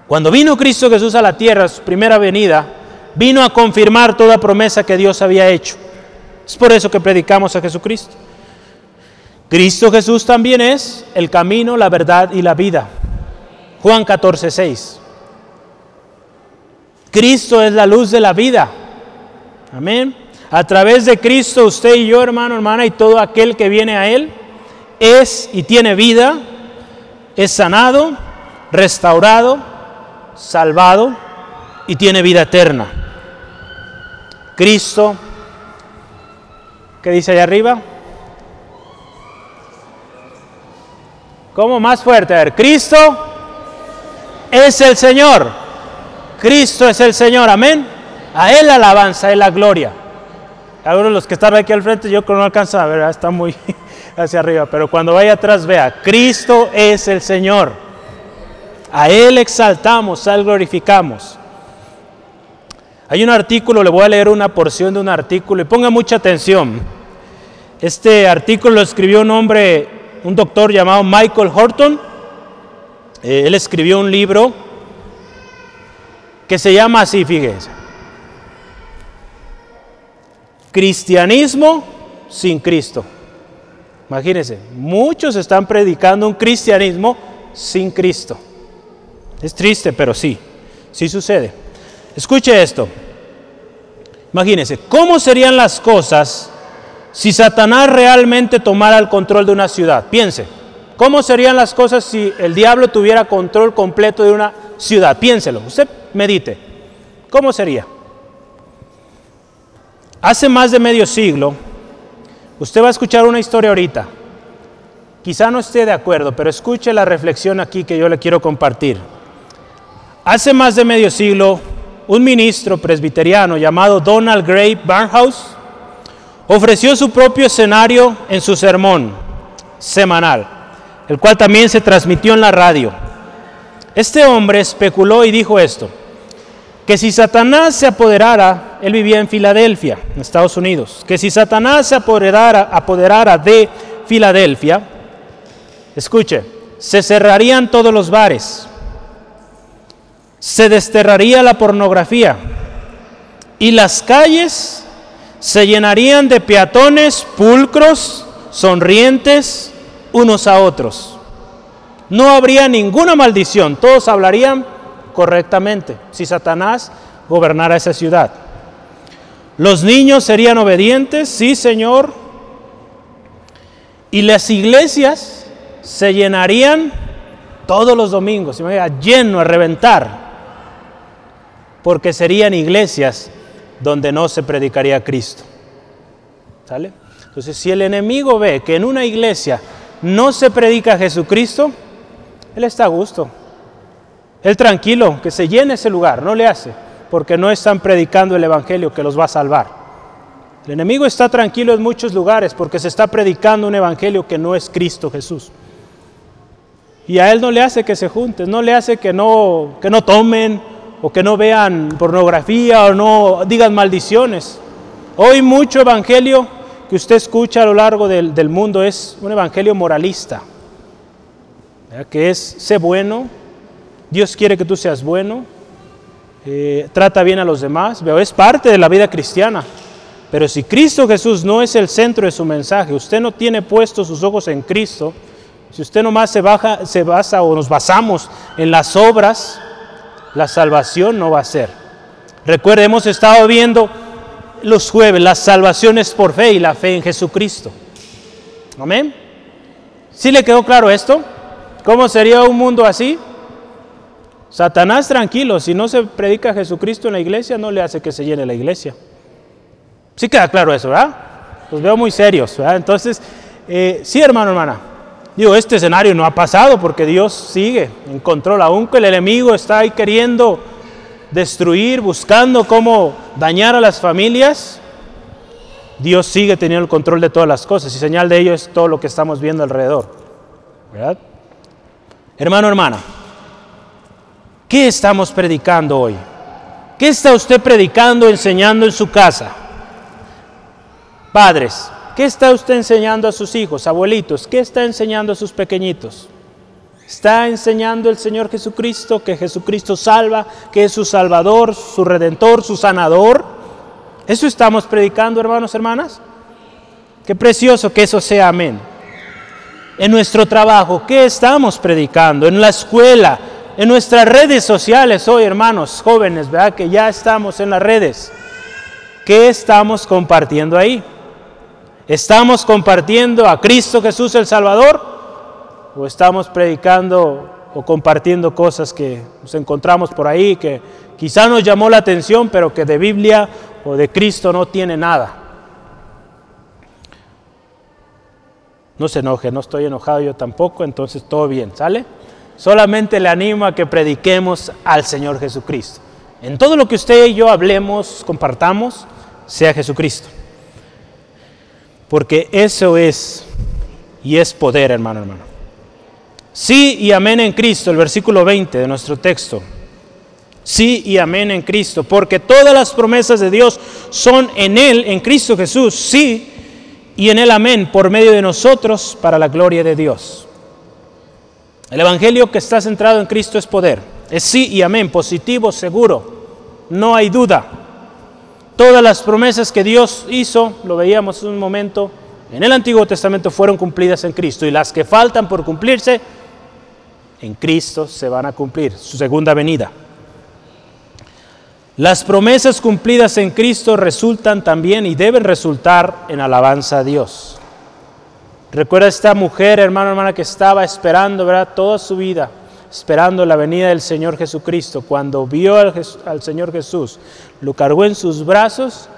cuando vino Cristo Jesús a la tierra, su primera venida, vino a confirmar toda promesa que Dios había hecho. Es por eso que predicamos a Jesucristo. Cristo Jesús también es el camino, la verdad y la vida. Juan 14, 6. Cristo es la luz de la vida. Amén. A través de Cristo, usted y yo, hermano, hermana, y todo aquel que viene a Él, es y tiene vida, es sanado, restaurado, salvado y tiene vida eterna. Cristo, ¿qué dice allá arriba? ¿Cómo más fuerte? A ver, Cristo es el Señor. Cristo es el Señor, amén. A Él la alabanza, a Él la gloria. De los que están aquí al frente, yo no alcanzo a ver, está muy hacia arriba, pero cuando vaya atrás vea, Cristo es el Señor. A Él exaltamos, a Él glorificamos. Hay un artículo, le voy a leer una porción de un artículo y ponga mucha atención. Este artículo lo escribió un hombre, un doctor llamado Michael Horton. Eh, él escribió un libro que se llama así, fíjense. Cristianismo sin Cristo. Imagínense, muchos están predicando un cristianismo sin Cristo. Es triste, pero sí, sí sucede. Escuche esto. Imagínense, ¿cómo serían las cosas si Satanás realmente tomara el control de una ciudad? Piense, ¿cómo serían las cosas si el diablo tuviera control completo de una ciudad? Piénselo. Usted medite. ¿Cómo sería? Hace más de medio siglo, usted va a escuchar una historia ahorita. Quizá no esté de acuerdo, pero escuche la reflexión aquí que yo le quiero compartir. Hace más de medio siglo, un ministro presbiteriano llamado Donald Gray Barnhouse ofreció su propio escenario en su sermón semanal, el cual también se transmitió en la radio. Este hombre especuló y dijo esto que si Satanás se apoderara, él vivía en Filadelfia, en Estados Unidos, que si Satanás se apoderara, apoderara de Filadelfia, escuche, se cerrarían todos los bares, se desterraría la pornografía y las calles se llenarían de peatones pulcros, sonrientes unos a otros. No habría ninguna maldición, todos hablarían correctamente si Satanás gobernara esa ciudad. Los niños serían obedientes, sí Señor, y las iglesias se llenarían todos los domingos, lleno a reventar, porque serían iglesias donde no se predicaría Cristo. ¿Sale? Entonces, si el enemigo ve que en una iglesia no se predica Jesucristo, él está a gusto. Él tranquilo, que se llene ese lugar, no le hace, porque no están predicando el Evangelio que los va a salvar. El enemigo está tranquilo en muchos lugares porque se está predicando un evangelio que no es Cristo Jesús. Y a él no le hace que se junten, no le hace que no, que no tomen o que no vean pornografía o no digan maldiciones. Hoy mucho evangelio que usted escucha a lo largo del, del mundo es un evangelio moralista, que es sé bueno, Dios quiere que tú seas bueno, eh, trata bien a los demás, veo, es parte de la vida cristiana. Pero si Cristo Jesús no es el centro de su mensaje, usted no tiene puestos sus ojos en Cristo, si usted nomás se, baja, se basa o nos basamos en las obras, la salvación no va a ser. Recuerde, hemos estado viendo los jueves las salvaciones por fe y la fe en Jesucristo. Amén. ¿Sí le quedó claro esto? ¿Cómo sería un mundo así? Satanás tranquilo, si no se predica a Jesucristo en la iglesia, no le hace que se llene la iglesia. Sí queda claro eso, ¿verdad? Los veo muy serios, ¿verdad? Entonces, eh, sí, hermano, hermana. Digo, este escenario no ha pasado porque Dios sigue en control, aunque el enemigo está ahí queriendo destruir, buscando cómo dañar a las familias. Dios sigue teniendo el control de todas las cosas y señal de ello es todo lo que estamos viendo alrededor. ¿verdad? Hermano, hermana, ¿Qué estamos predicando hoy? ¿Qué está usted predicando, enseñando en su casa? Padres, ¿qué está usted enseñando a sus hijos? Abuelitos, ¿qué está enseñando a sus pequeñitos? ¿Está enseñando el Señor Jesucristo que Jesucristo salva, que es su Salvador, su Redentor, su Sanador? ¿Eso estamos predicando, hermanos, hermanas? Qué precioso que eso sea amén. En nuestro trabajo, ¿qué estamos predicando? En la escuela, en nuestras redes sociales hoy, hermanos jóvenes, ¿verdad? Que ya estamos en las redes. ¿Qué estamos compartiendo ahí? ¿Estamos compartiendo a Cristo Jesús el Salvador? ¿O estamos predicando o compartiendo cosas que nos encontramos por ahí, que quizá nos llamó la atención, pero que de Biblia o de Cristo no tiene nada? No se enoje, no estoy enojado yo tampoco, entonces todo bien, ¿sale? Solamente le animo a que prediquemos al Señor Jesucristo. En todo lo que usted y yo hablemos, compartamos, sea Jesucristo. Porque eso es y es poder, hermano, hermano. Sí y amén en Cristo, el versículo 20 de nuestro texto. Sí y amén en Cristo, porque todas las promesas de Dios son en Él, en Cristo Jesús, sí, y en Él amén, por medio de nosotros, para la gloria de Dios. El Evangelio que está centrado en Cristo es poder. Es sí y amén, positivo, seguro. No hay duda. Todas las promesas que Dios hizo, lo veíamos en un momento, en el Antiguo Testamento fueron cumplidas en Cristo. Y las que faltan por cumplirse, en Cristo se van a cumplir, su segunda venida. Las promesas cumplidas en Cristo resultan también y deben resultar en alabanza a Dios. Recuerda esta mujer, hermano, hermana, que estaba esperando, ¿verdad? Toda su vida, esperando la venida del Señor Jesucristo. Cuando vio al, Señor Jesús, lo cargó en sus brazos,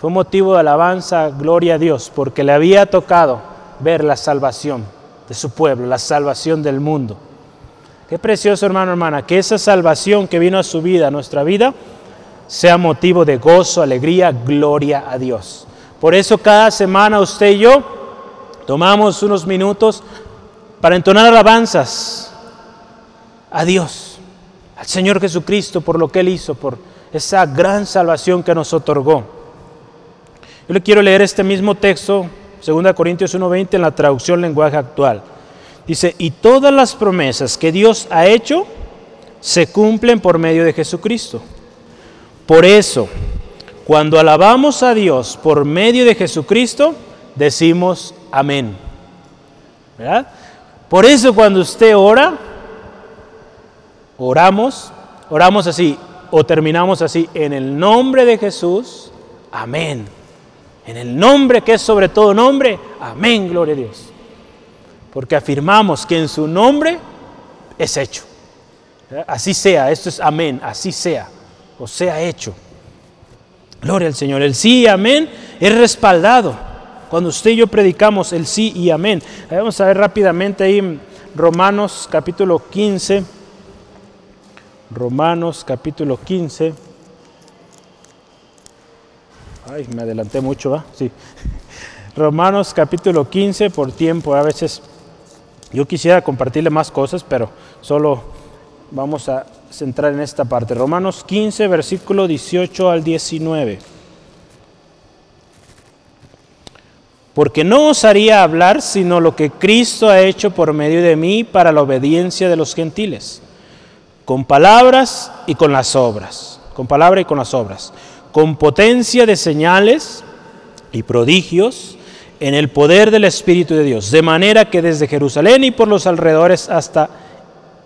fue motivo de alabanza, gloria a Dios, porque le había tocado ver la salvación de su pueblo, la salvación del mundo. Qué precioso, hermano, hermana, que esa salvación que vino a su vida, a nuestra vida, sea motivo de gozo, alegría, gloria a Dios. Por eso cada semana usted y yo Tomamos unos minutos para entonar alabanzas a Dios, al Señor Jesucristo por lo que Él hizo, por esa gran salvación que nos otorgó. Yo le quiero leer este mismo texto, 2 Corintios 1:20, en la traducción lenguaje actual. Dice, y todas las promesas que Dios ha hecho se cumplen por medio de Jesucristo. Por eso, cuando alabamos a Dios por medio de Jesucristo, decimos amén. ¿Verdad? Por eso cuando usted ora, oramos, oramos así o terminamos así, en el nombre de Jesús, amén. En el nombre que es sobre todo nombre, amén, gloria a Dios. Porque afirmamos que en su nombre es hecho. Así sea, esto es amén, así sea, o sea hecho. Gloria al Señor. El sí, amén, es respaldado cuando usted y yo predicamos el sí y amén. Vamos a ver rápidamente ahí Romanos capítulo 15. Romanos capítulo 15. Ay, me adelanté mucho, ¿va? Sí. Romanos capítulo 15, por tiempo, a veces yo quisiera compartirle más cosas, pero solo vamos a centrar en esta parte. Romanos 15, versículo 18 al 19. Porque no os haría hablar sino lo que Cristo ha hecho por medio de mí para la obediencia de los gentiles, con palabras y con las obras, con palabra y con las obras, con potencia de señales y prodigios en el poder del Espíritu de Dios, de manera que desde Jerusalén y por los alrededores hasta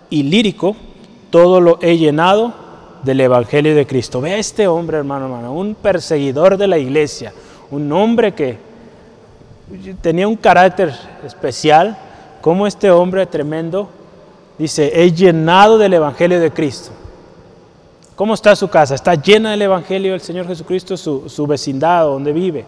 Ilírico, todo lo he llenado del Evangelio de Cristo. Ve a este hombre, hermano, hermano, un perseguidor de la iglesia, un hombre que tenía un carácter especial, como este hombre tremendo dice, he llenado del Evangelio de Cristo. ¿Cómo está su casa? ¿Está llena del Evangelio del Señor Jesucristo, su, su vecindad donde vive?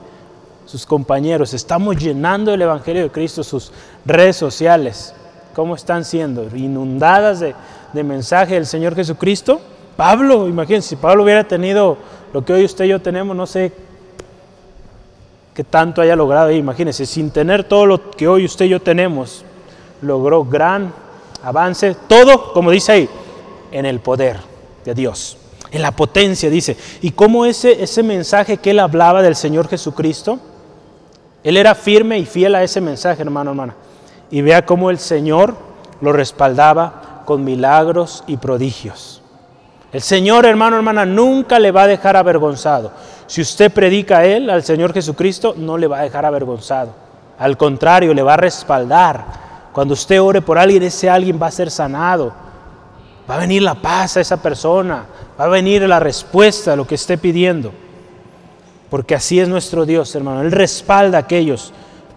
Sus compañeros, estamos llenando el Evangelio de Cristo, sus redes sociales, ¿cómo están siendo? Inundadas de, de mensaje del Señor Jesucristo. Pablo, imagínense, si Pablo hubiera tenido lo que hoy usted y yo tenemos, no sé qué tanto haya logrado ahí, imagínense, sin tener todo lo que hoy usted y yo tenemos, logró gran avance, todo, como dice ahí, en el poder de Dios, en la potencia, dice. Y cómo ese, ese mensaje que él hablaba del Señor Jesucristo, él era firme y fiel a ese mensaje, hermano, hermana. Y vea cómo el Señor lo respaldaba con milagros y prodigios. El Señor, hermano, hermana, nunca le va a dejar avergonzado. Si usted predica a Él, al Señor Jesucristo, no le va a dejar avergonzado. Al contrario, le va a respaldar. Cuando usted ore por alguien, ese alguien va a ser sanado. Va a venir la paz a esa persona. Va a venir la respuesta a lo que esté pidiendo porque así es nuestro Dios, hermano. Él respalda a aquellos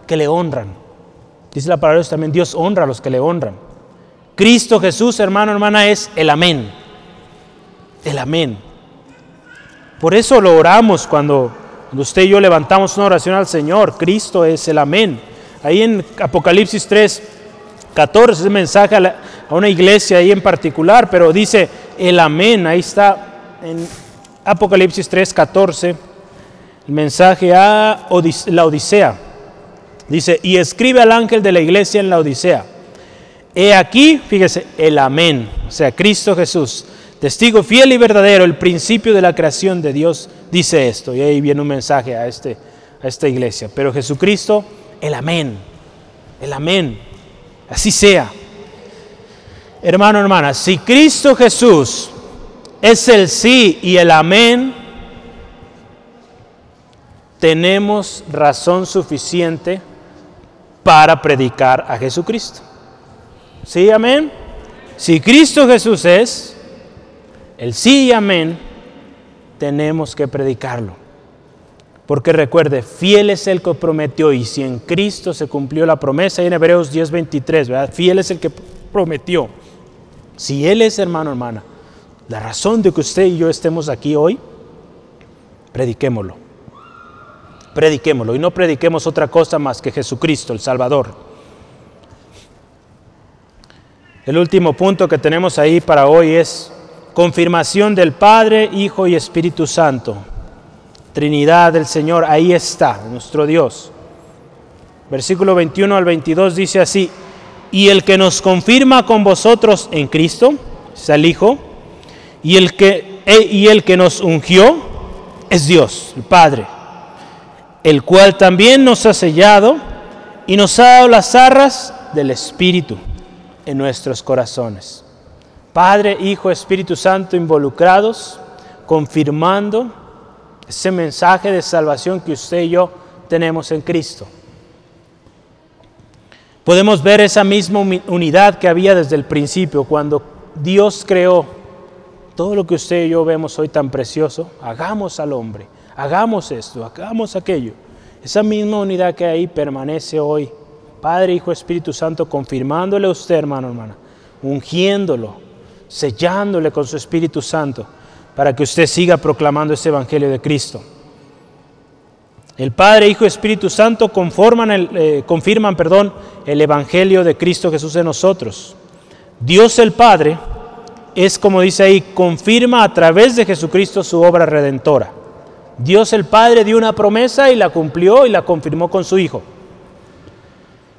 que le honran. Dice la palabra de Dios también, Dios honra a los que le honran. Cristo Jesús, hermano, hermana, es el amén. El amén. Por eso lo oramos cuando, usted y yo levantamos una oración al Señor. Cristo es el amén. Ahí en Apocalipsis 3, 14, ese mensaje a, a una iglesia ahí en particular, pero dice el amén. Ahí está en Apocalipsis 3, 14 mensaje a la Odisea. Dice, y escribe al ángel de la iglesia en la Odisea. He aquí, fíjese, el amén, o sea, Cristo Jesús, testigo fiel y verdadero, el principio de la creación de Dios, dice esto. Y ahí viene un mensaje a, este, a esta iglesia. Pero Jesucristo, el amén, el amén, así sea. Hermano, hermana, si Cristo Jesús es el sí y el amén, tenemos razón suficiente para predicar a Jesucristo. ¿Sí, amén? Si Cristo Jesús es el sí y amén, tenemos que predicarlo. Porque recuerde, fiel es el que prometió y si en Cristo se cumplió la promesa, y en Hebreos 10:23, ¿verdad? Fiel es el que prometió. Si Él es hermano, hermana, la razón de que usted y yo estemos aquí hoy, prediquémoslo prediquémoslo y no prediquemos otra cosa más que Jesucristo, el Salvador. El último punto que tenemos ahí para hoy es confirmación del Padre, Hijo y Espíritu Santo. Trinidad del Señor, ahí está, nuestro Dios. Versículo 21 al 22 dice así, y el que nos confirma con vosotros en Cristo, es el Hijo, y el que, e, y el que nos ungió es Dios, el Padre el cual también nos ha sellado y nos ha dado las arras del Espíritu en nuestros corazones. Padre, Hijo, Espíritu Santo involucrados, confirmando ese mensaje de salvación que usted y yo tenemos en Cristo. Podemos ver esa misma unidad que había desde el principio, cuando Dios creó todo lo que usted y yo vemos hoy tan precioso, hagamos al hombre hagamos esto, hagamos aquello. Esa misma unidad que ahí permanece hoy. Padre, Hijo, Espíritu Santo, confirmándole a usted, hermano, hermana, ungiéndolo, sellándole con su Espíritu Santo, para que usted siga proclamando ese Evangelio de Cristo. El Padre, Hijo Espíritu Santo conforman el, eh, confirman perdón, el Evangelio de Cristo Jesús en nosotros. Dios el Padre es, como dice ahí, confirma a través de Jesucristo su obra redentora. Dios el Padre dio una promesa y la cumplió y la confirmó con su Hijo.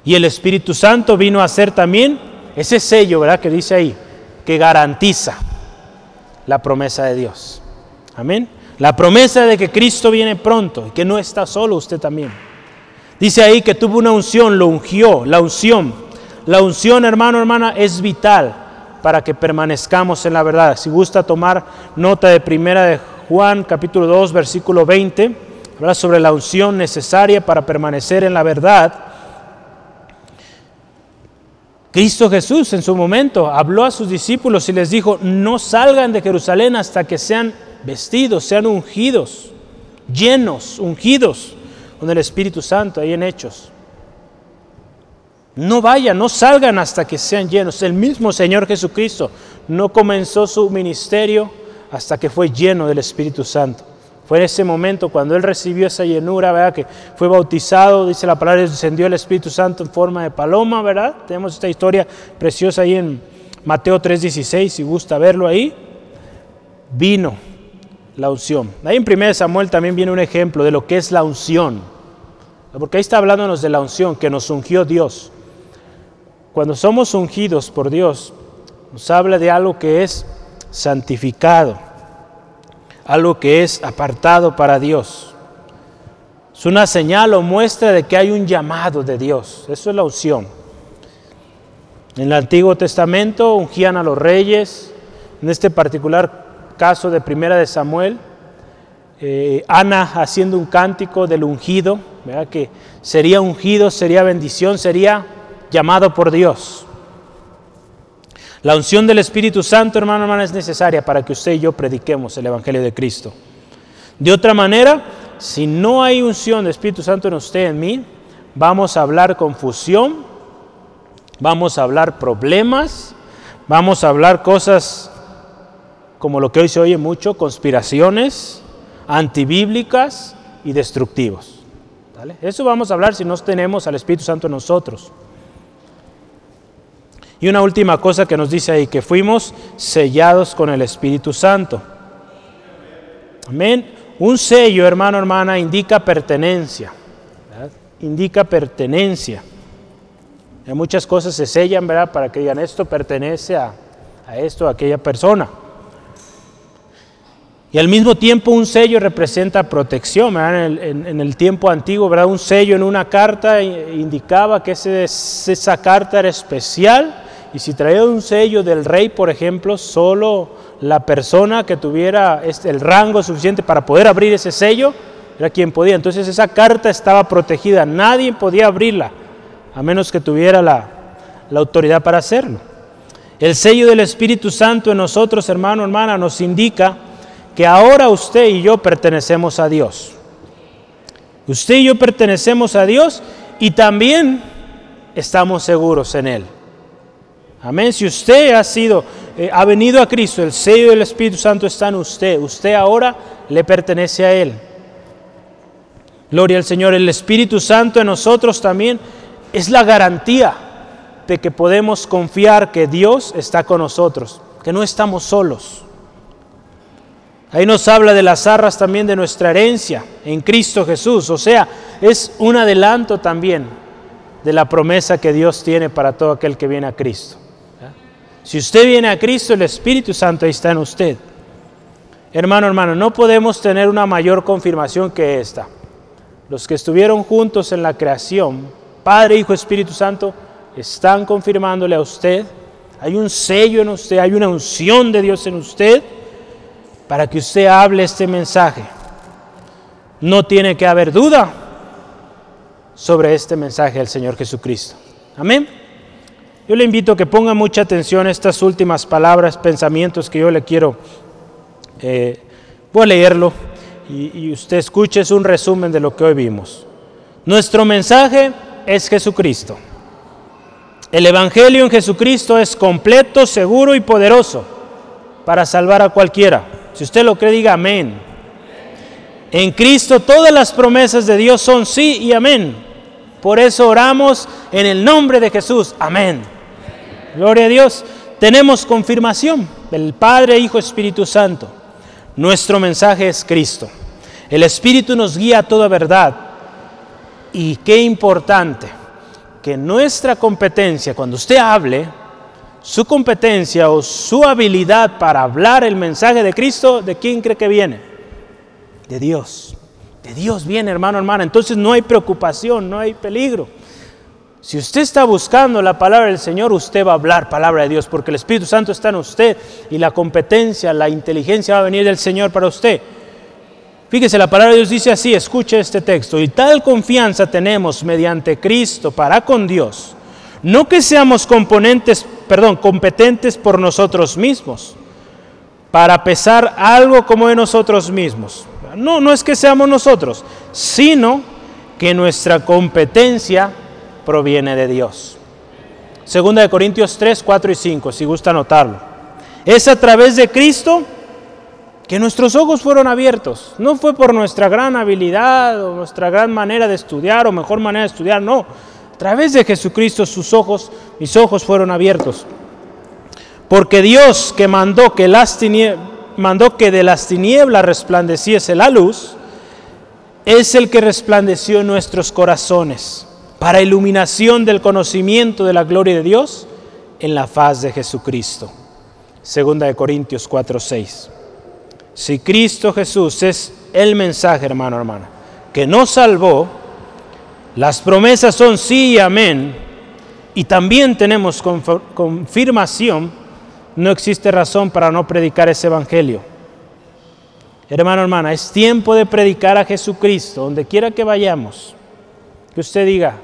Y el Espíritu Santo vino a ser también ese sello, ¿verdad? Que dice ahí, que garantiza la promesa de Dios. Amén. La promesa de que Cristo viene pronto y que no está solo usted también. Dice ahí que tuvo una unción, lo ungió, la unción. La unción, hermano, hermana, es vital para que permanezcamos en la verdad. Si gusta tomar nota de primera de Juan, capítulo 2, versículo 20, habla sobre la unción necesaria para permanecer en la verdad. Cristo Jesús en su momento habló a sus discípulos y les dijo, no salgan de Jerusalén hasta que sean vestidos, sean ungidos, llenos, ungidos con el Espíritu Santo, ahí en Hechos. No vayan, no salgan hasta que sean llenos. El mismo Señor Jesucristo no comenzó su ministerio hasta que fue lleno del Espíritu Santo. Fue en ese momento cuando él recibió esa llenura, ¿verdad? Que fue bautizado, dice la palabra, descendió el Espíritu Santo en forma de paloma, ¿verdad? Tenemos esta historia preciosa ahí en Mateo 3:16, si gusta verlo ahí. Vino la unción. Ahí en 1 Samuel también viene un ejemplo de lo que es la unción. Porque ahí está hablándonos de la unción que nos ungió Dios. Cuando somos ungidos por Dios, nos habla de algo que es santificado, algo que es apartado para Dios. Es una señal o muestra de que hay un llamado de Dios. Eso es la unción. En el Antiguo Testamento ungían a los reyes. En este particular caso de Primera de Samuel, eh, Ana haciendo un cántico del ungido, que sería ungido, sería bendición, sería llamado por Dios. La unción del Espíritu Santo, hermano, hermana, es necesaria para que usted y yo prediquemos el Evangelio de Cristo. De otra manera, si no hay unción del Espíritu Santo en usted, en mí, vamos a hablar confusión, vamos a hablar problemas, vamos a hablar cosas como lo que hoy se oye mucho, conspiraciones antibíblicas y destructivos. Eso vamos a hablar si no tenemos al Espíritu Santo en nosotros. Y una última cosa que nos dice ahí, que fuimos sellados con el Espíritu Santo. Amén. Un sello, hermano, hermana, indica pertenencia. Indica pertenencia. Muchas cosas se sellan, ¿verdad? Para que digan esto pertenece a, esto, a aquella persona. Y al mismo tiempo un sello representa protección. En el, el, tiempo antiguo, ¿verdad? un sello en una carta indicaba que esa carta era especial y si traía un sello del rey, por ejemplo, solo la persona que tuviera este, el rango suficiente para poder abrir ese sello era quien podía. Entonces esa carta estaba protegida, nadie podía abrirla, a menos que tuviera la, la autoridad para hacerlo. El sello del Espíritu Santo en nosotros, hermano, hermana, nos indica que ahora usted y yo pertenecemos a Dios. Usted y yo pertenecemos a Dios y también estamos seguros en Él. Amén. Si usted ha sido, eh, ha venido a Cristo, el sello del Espíritu Santo está en usted. Usted ahora le pertenece a Él. Gloria al Señor. El Espíritu Santo en nosotros también es la garantía de que podemos confiar que Dios está con nosotros, que no estamos solos. Ahí nos habla de las arras también de nuestra herencia en Cristo Jesús. O sea, es un adelanto también de la promesa que Dios tiene para todo aquel que viene a Cristo. Si usted viene a Cristo, el Espíritu Santo está en usted. Hermano, hermano, no podemos tener una mayor confirmación que esta. Los que estuvieron juntos en la creación, Padre, Hijo, Espíritu Santo, están confirmándole a usted. Hay un sello en usted, hay una unción de Dios en usted para que usted hable este mensaje. No tiene que haber duda sobre este mensaje del Señor Jesucristo. Amén. Yo le invito a que ponga mucha atención a estas últimas palabras, pensamientos que yo le quiero. Eh, voy a leerlo y, y usted escuche, es un resumen de lo que hoy vimos. Nuestro mensaje es Jesucristo. El Evangelio en Jesucristo es completo, seguro y poderoso para salvar a cualquiera. Si usted lo cree, diga amén. En Cristo todas las promesas de Dios son sí y amén. Por eso oramos en el nombre de Jesús. Amén. Gloria a Dios. Tenemos confirmación del Padre, Hijo, Espíritu Santo. Nuestro mensaje es Cristo. El Espíritu nos guía a toda verdad. Y qué importante que nuestra competencia, cuando usted hable, su competencia o su habilidad para hablar el mensaje de Cristo, ¿de quién cree que viene? De Dios. De Dios viene, hermano, hermana. Entonces no hay preocupación, no hay peligro. Si usted está buscando la palabra del Señor, usted va a hablar palabra de Dios, porque el Espíritu Santo está en usted y la competencia, la inteligencia va a venir del Señor para usted. Fíjese, la palabra de Dios dice así, escuche este texto, y tal confianza tenemos mediante Cristo para con Dios, no que seamos componentes, perdón, competentes por nosotros mismos, para pesar algo como de nosotros mismos. No, no es que seamos nosotros, sino que nuestra competencia proviene de Dios. Segunda de Corintios 3, 4 y 5, si gusta anotarlo. Es a través de Cristo que nuestros ojos fueron abiertos. No fue por nuestra gran habilidad o nuestra gran manera de estudiar o mejor manera de estudiar, no. A través de Jesucristo sus ojos, mis ojos fueron abiertos. Porque Dios que mandó que, las mandó que de las tinieblas resplandeciese la luz, es el que resplandeció en nuestros corazones para iluminación del conocimiento de la gloria de Dios en la faz de Jesucristo. Segunda de Corintios 4:6. Si Cristo Jesús es el mensaje, hermano, hermana, que nos salvó, las promesas son sí y amén, y también tenemos confirmación, no existe razón para no predicar ese evangelio. Hermano, hermana, es tiempo de predicar a Jesucristo, donde quiera que vayamos. Que usted diga,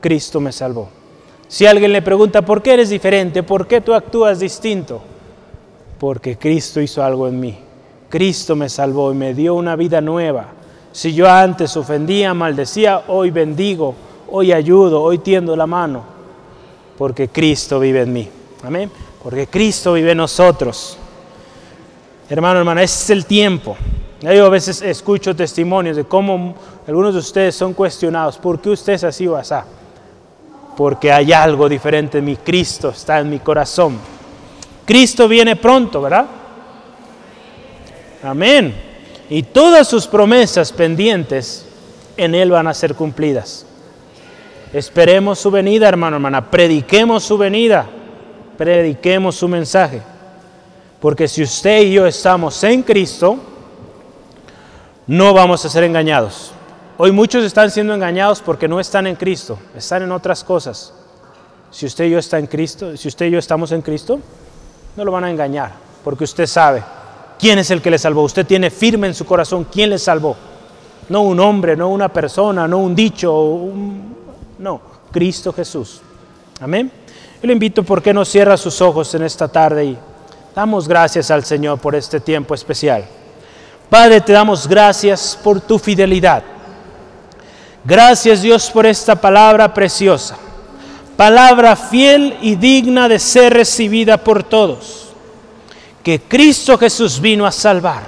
Cristo me salvó. Si alguien le pregunta, ¿por qué eres diferente? ¿Por qué tú actúas distinto? Porque Cristo hizo algo en mí. Cristo me salvó y me dio una vida nueva. Si yo antes ofendía, maldecía, hoy bendigo, hoy ayudo, hoy tiendo la mano. Porque Cristo vive en mí. Amén. Porque Cristo vive en nosotros. Hermano, hermana, ese es el tiempo. Yo a veces escucho testimonios de cómo algunos de ustedes son cuestionados. ¿Por qué usted es así o así? Porque hay algo diferente en mi Cristo, está en mi corazón. Cristo viene pronto, ¿verdad? Amén. Y todas sus promesas pendientes en Él van a ser cumplidas. Esperemos su venida, hermano, hermana. Prediquemos su venida. Prediquemos su mensaje. Porque si usted y yo estamos en Cristo, no vamos a ser engañados. Hoy muchos están siendo engañados porque no están en Cristo, están en otras cosas. Si usted y yo está en Cristo, si usted y yo estamos en Cristo, no lo van a engañar, porque usted sabe quién es el que le salvó. Usted tiene firme en su corazón quién le salvó. No un hombre, no una persona, no un dicho, no, Cristo Jesús. Amén. Yo le invito, ¿por qué no cierra sus ojos en esta tarde y damos gracias al Señor por este tiempo especial? Padre, te damos gracias por tu fidelidad. Gracias Dios por esta palabra preciosa, palabra fiel y digna de ser recibida por todos, que Cristo Jesús vino a salvar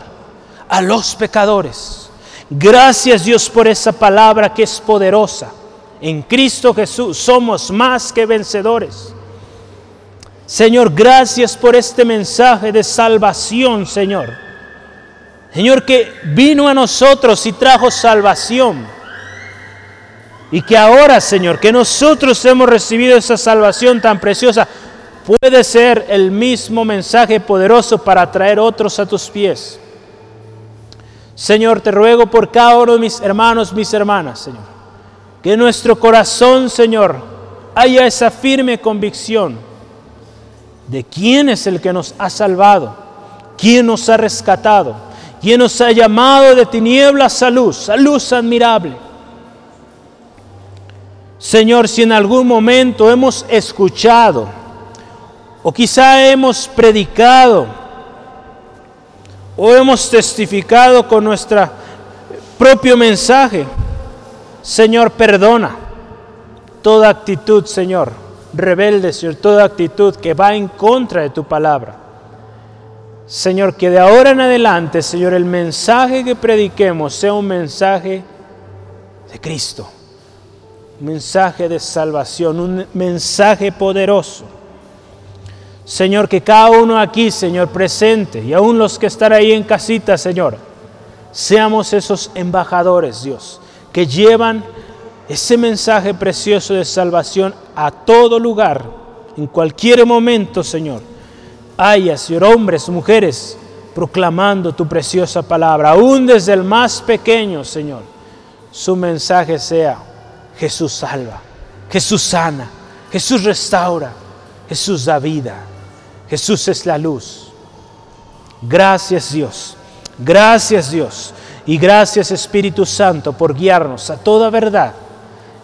a los pecadores. Gracias Dios por esa palabra que es poderosa. En Cristo Jesús somos más que vencedores. Señor, gracias por este mensaje de salvación, Señor. Señor, que vino a nosotros y trajo salvación y que ahora, Señor, que nosotros hemos recibido esa salvación tan preciosa, puede ser el mismo mensaje poderoso para traer otros a tus pies. Señor, te ruego por cada uno de mis hermanos, mis hermanas, Señor, que nuestro corazón, Señor, haya esa firme convicción de quién es el que nos ha salvado, quién nos ha rescatado, quién nos ha llamado de tinieblas a luz, a luz admirable Señor, si en algún momento hemos escuchado o quizá hemos predicado o hemos testificado con nuestro propio mensaje, Señor, perdona toda actitud, Señor, rebelde, Señor, toda actitud que va en contra de tu palabra. Señor, que de ahora en adelante, Señor, el mensaje que prediquemos sea un mensaje de Cristo mensaje de salvación, un mensaje poderoso. Señor, que cada uno aquí, Señor, presente, y aún los que están ahí en casita, Señor, seamos esos embajadores, Dios, que llevan ese mensaje precioso de salvación a todo lugar, en cualquier momento, Señor. Haya, Señor, hombres, mujeres, proclamando tu preciosa palabra, aún desde el más pequeño, Señor. Su mensaje sea, Jesús salva, Jesús sana, Jesús restaura, Jesús da vida, Jesús es la luz. Gracias Dios, gracias Dios y gracias Espíritu Santo por guiarnos a toda verdad.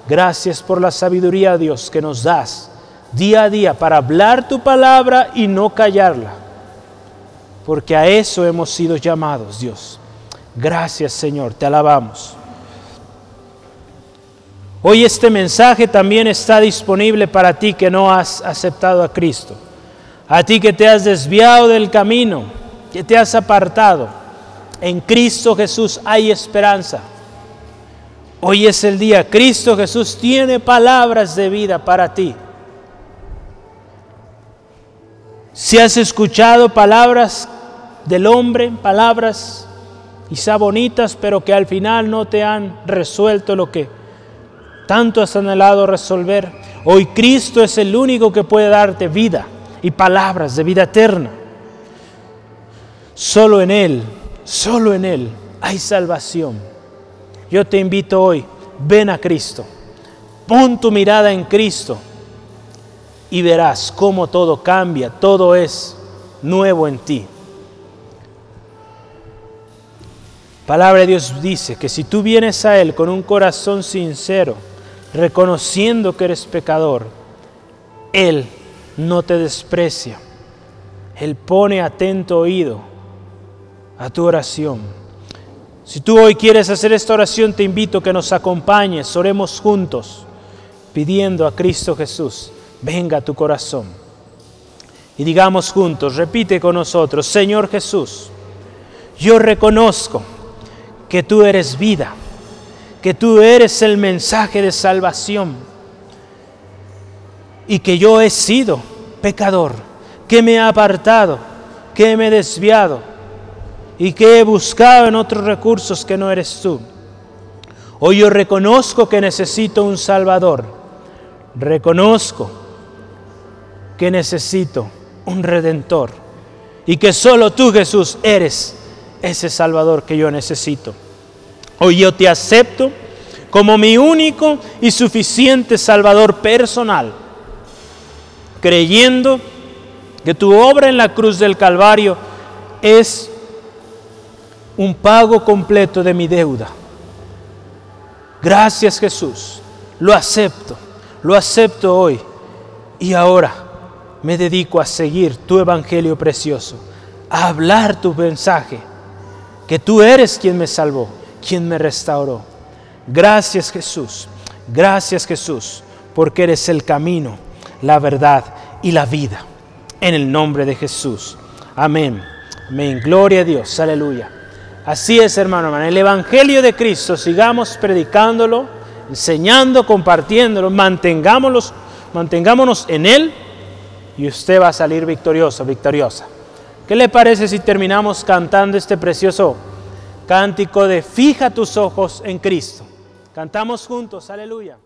Gracias por la sabiduría, Dios, que nos das día a día para hablar tu palabra y no callarla. Porque a eso hemos sido llamados, Dios. Gracias, Señor, te alabamos. Hoy este mensaje también está disponible para ti que no has aceptado a Cristo. A ti que te has desviado del camino, que te has apartado. En Cristo Jesús hay esperanza. Hoy es el día. Cristo Jesús tiene palabras de vida para ti. Si has escuchado palabras del hombre, palabras quizá bonitas, pero que al final no te han resuelto lo que tanto has anhelado resolver, hoy Cristo es el único que puede darte vida y palabras de vida eterna. Solo en Él, solo en Él hay salvación. Yo te invito hoy, ven a Cristo, pon tu mirada en Cristo y verás cómo todo cambia, todo es nuevo en ti. Palabra de Dios dice que si tú vienes a Él con un corazón sincero, reconociendo que eres pecador, Él no te desprecia. Él pone atento oído a tu oración. Si tú hoy quieres hacer esta oración, te invito a que nos acompañes, oremos juntos, pidiendo a Cristo Jesús venga a tu corazón. Y digamos juntos, repite con nosotros, Señor Jesús, yo reconozco que tú eres vida, que tú eres el mensaje de salvación y que yo he sido pecador, que me he apartado, que me he desviado y que he buscado en otros recursos que no eres tú. Hoy yo reconozco que necesito un Salvador, reconozco que necesito un redentor y que solo tú Jesús eres ese Salvador que yo necesito. Hoy yo te acepto como mi único y suficiente Salvador personal, creyendo que tu obra en la cruz del Calvario es un pago completo de mi deuda. Gracias Jesús, lo acepto, lo acepto hoy. Y ahora me dedico a seguir tu evangelio precioso, a hablar tu mensaje, que tú eres quien me salvó, quien me restauró. Gracias Jesús, gracias Jesús, porque eres el camino, la verdad y la vida. En el nombre de Jesús. Amén. Amén. Gloria a Dios. Aleluya. Así es, hermano, hermano. El Evangelio de Cristo, sigamos predicándolo, enseñando, compartiéndolo, mantengámonos, mantengámonos en Él y usted va a salir victorioso, victoriosa. ¿Qué le parece si terminamos cantando este precioso cántico de Fija tus ojos en Cristo? Cantamos juntos, aleluya.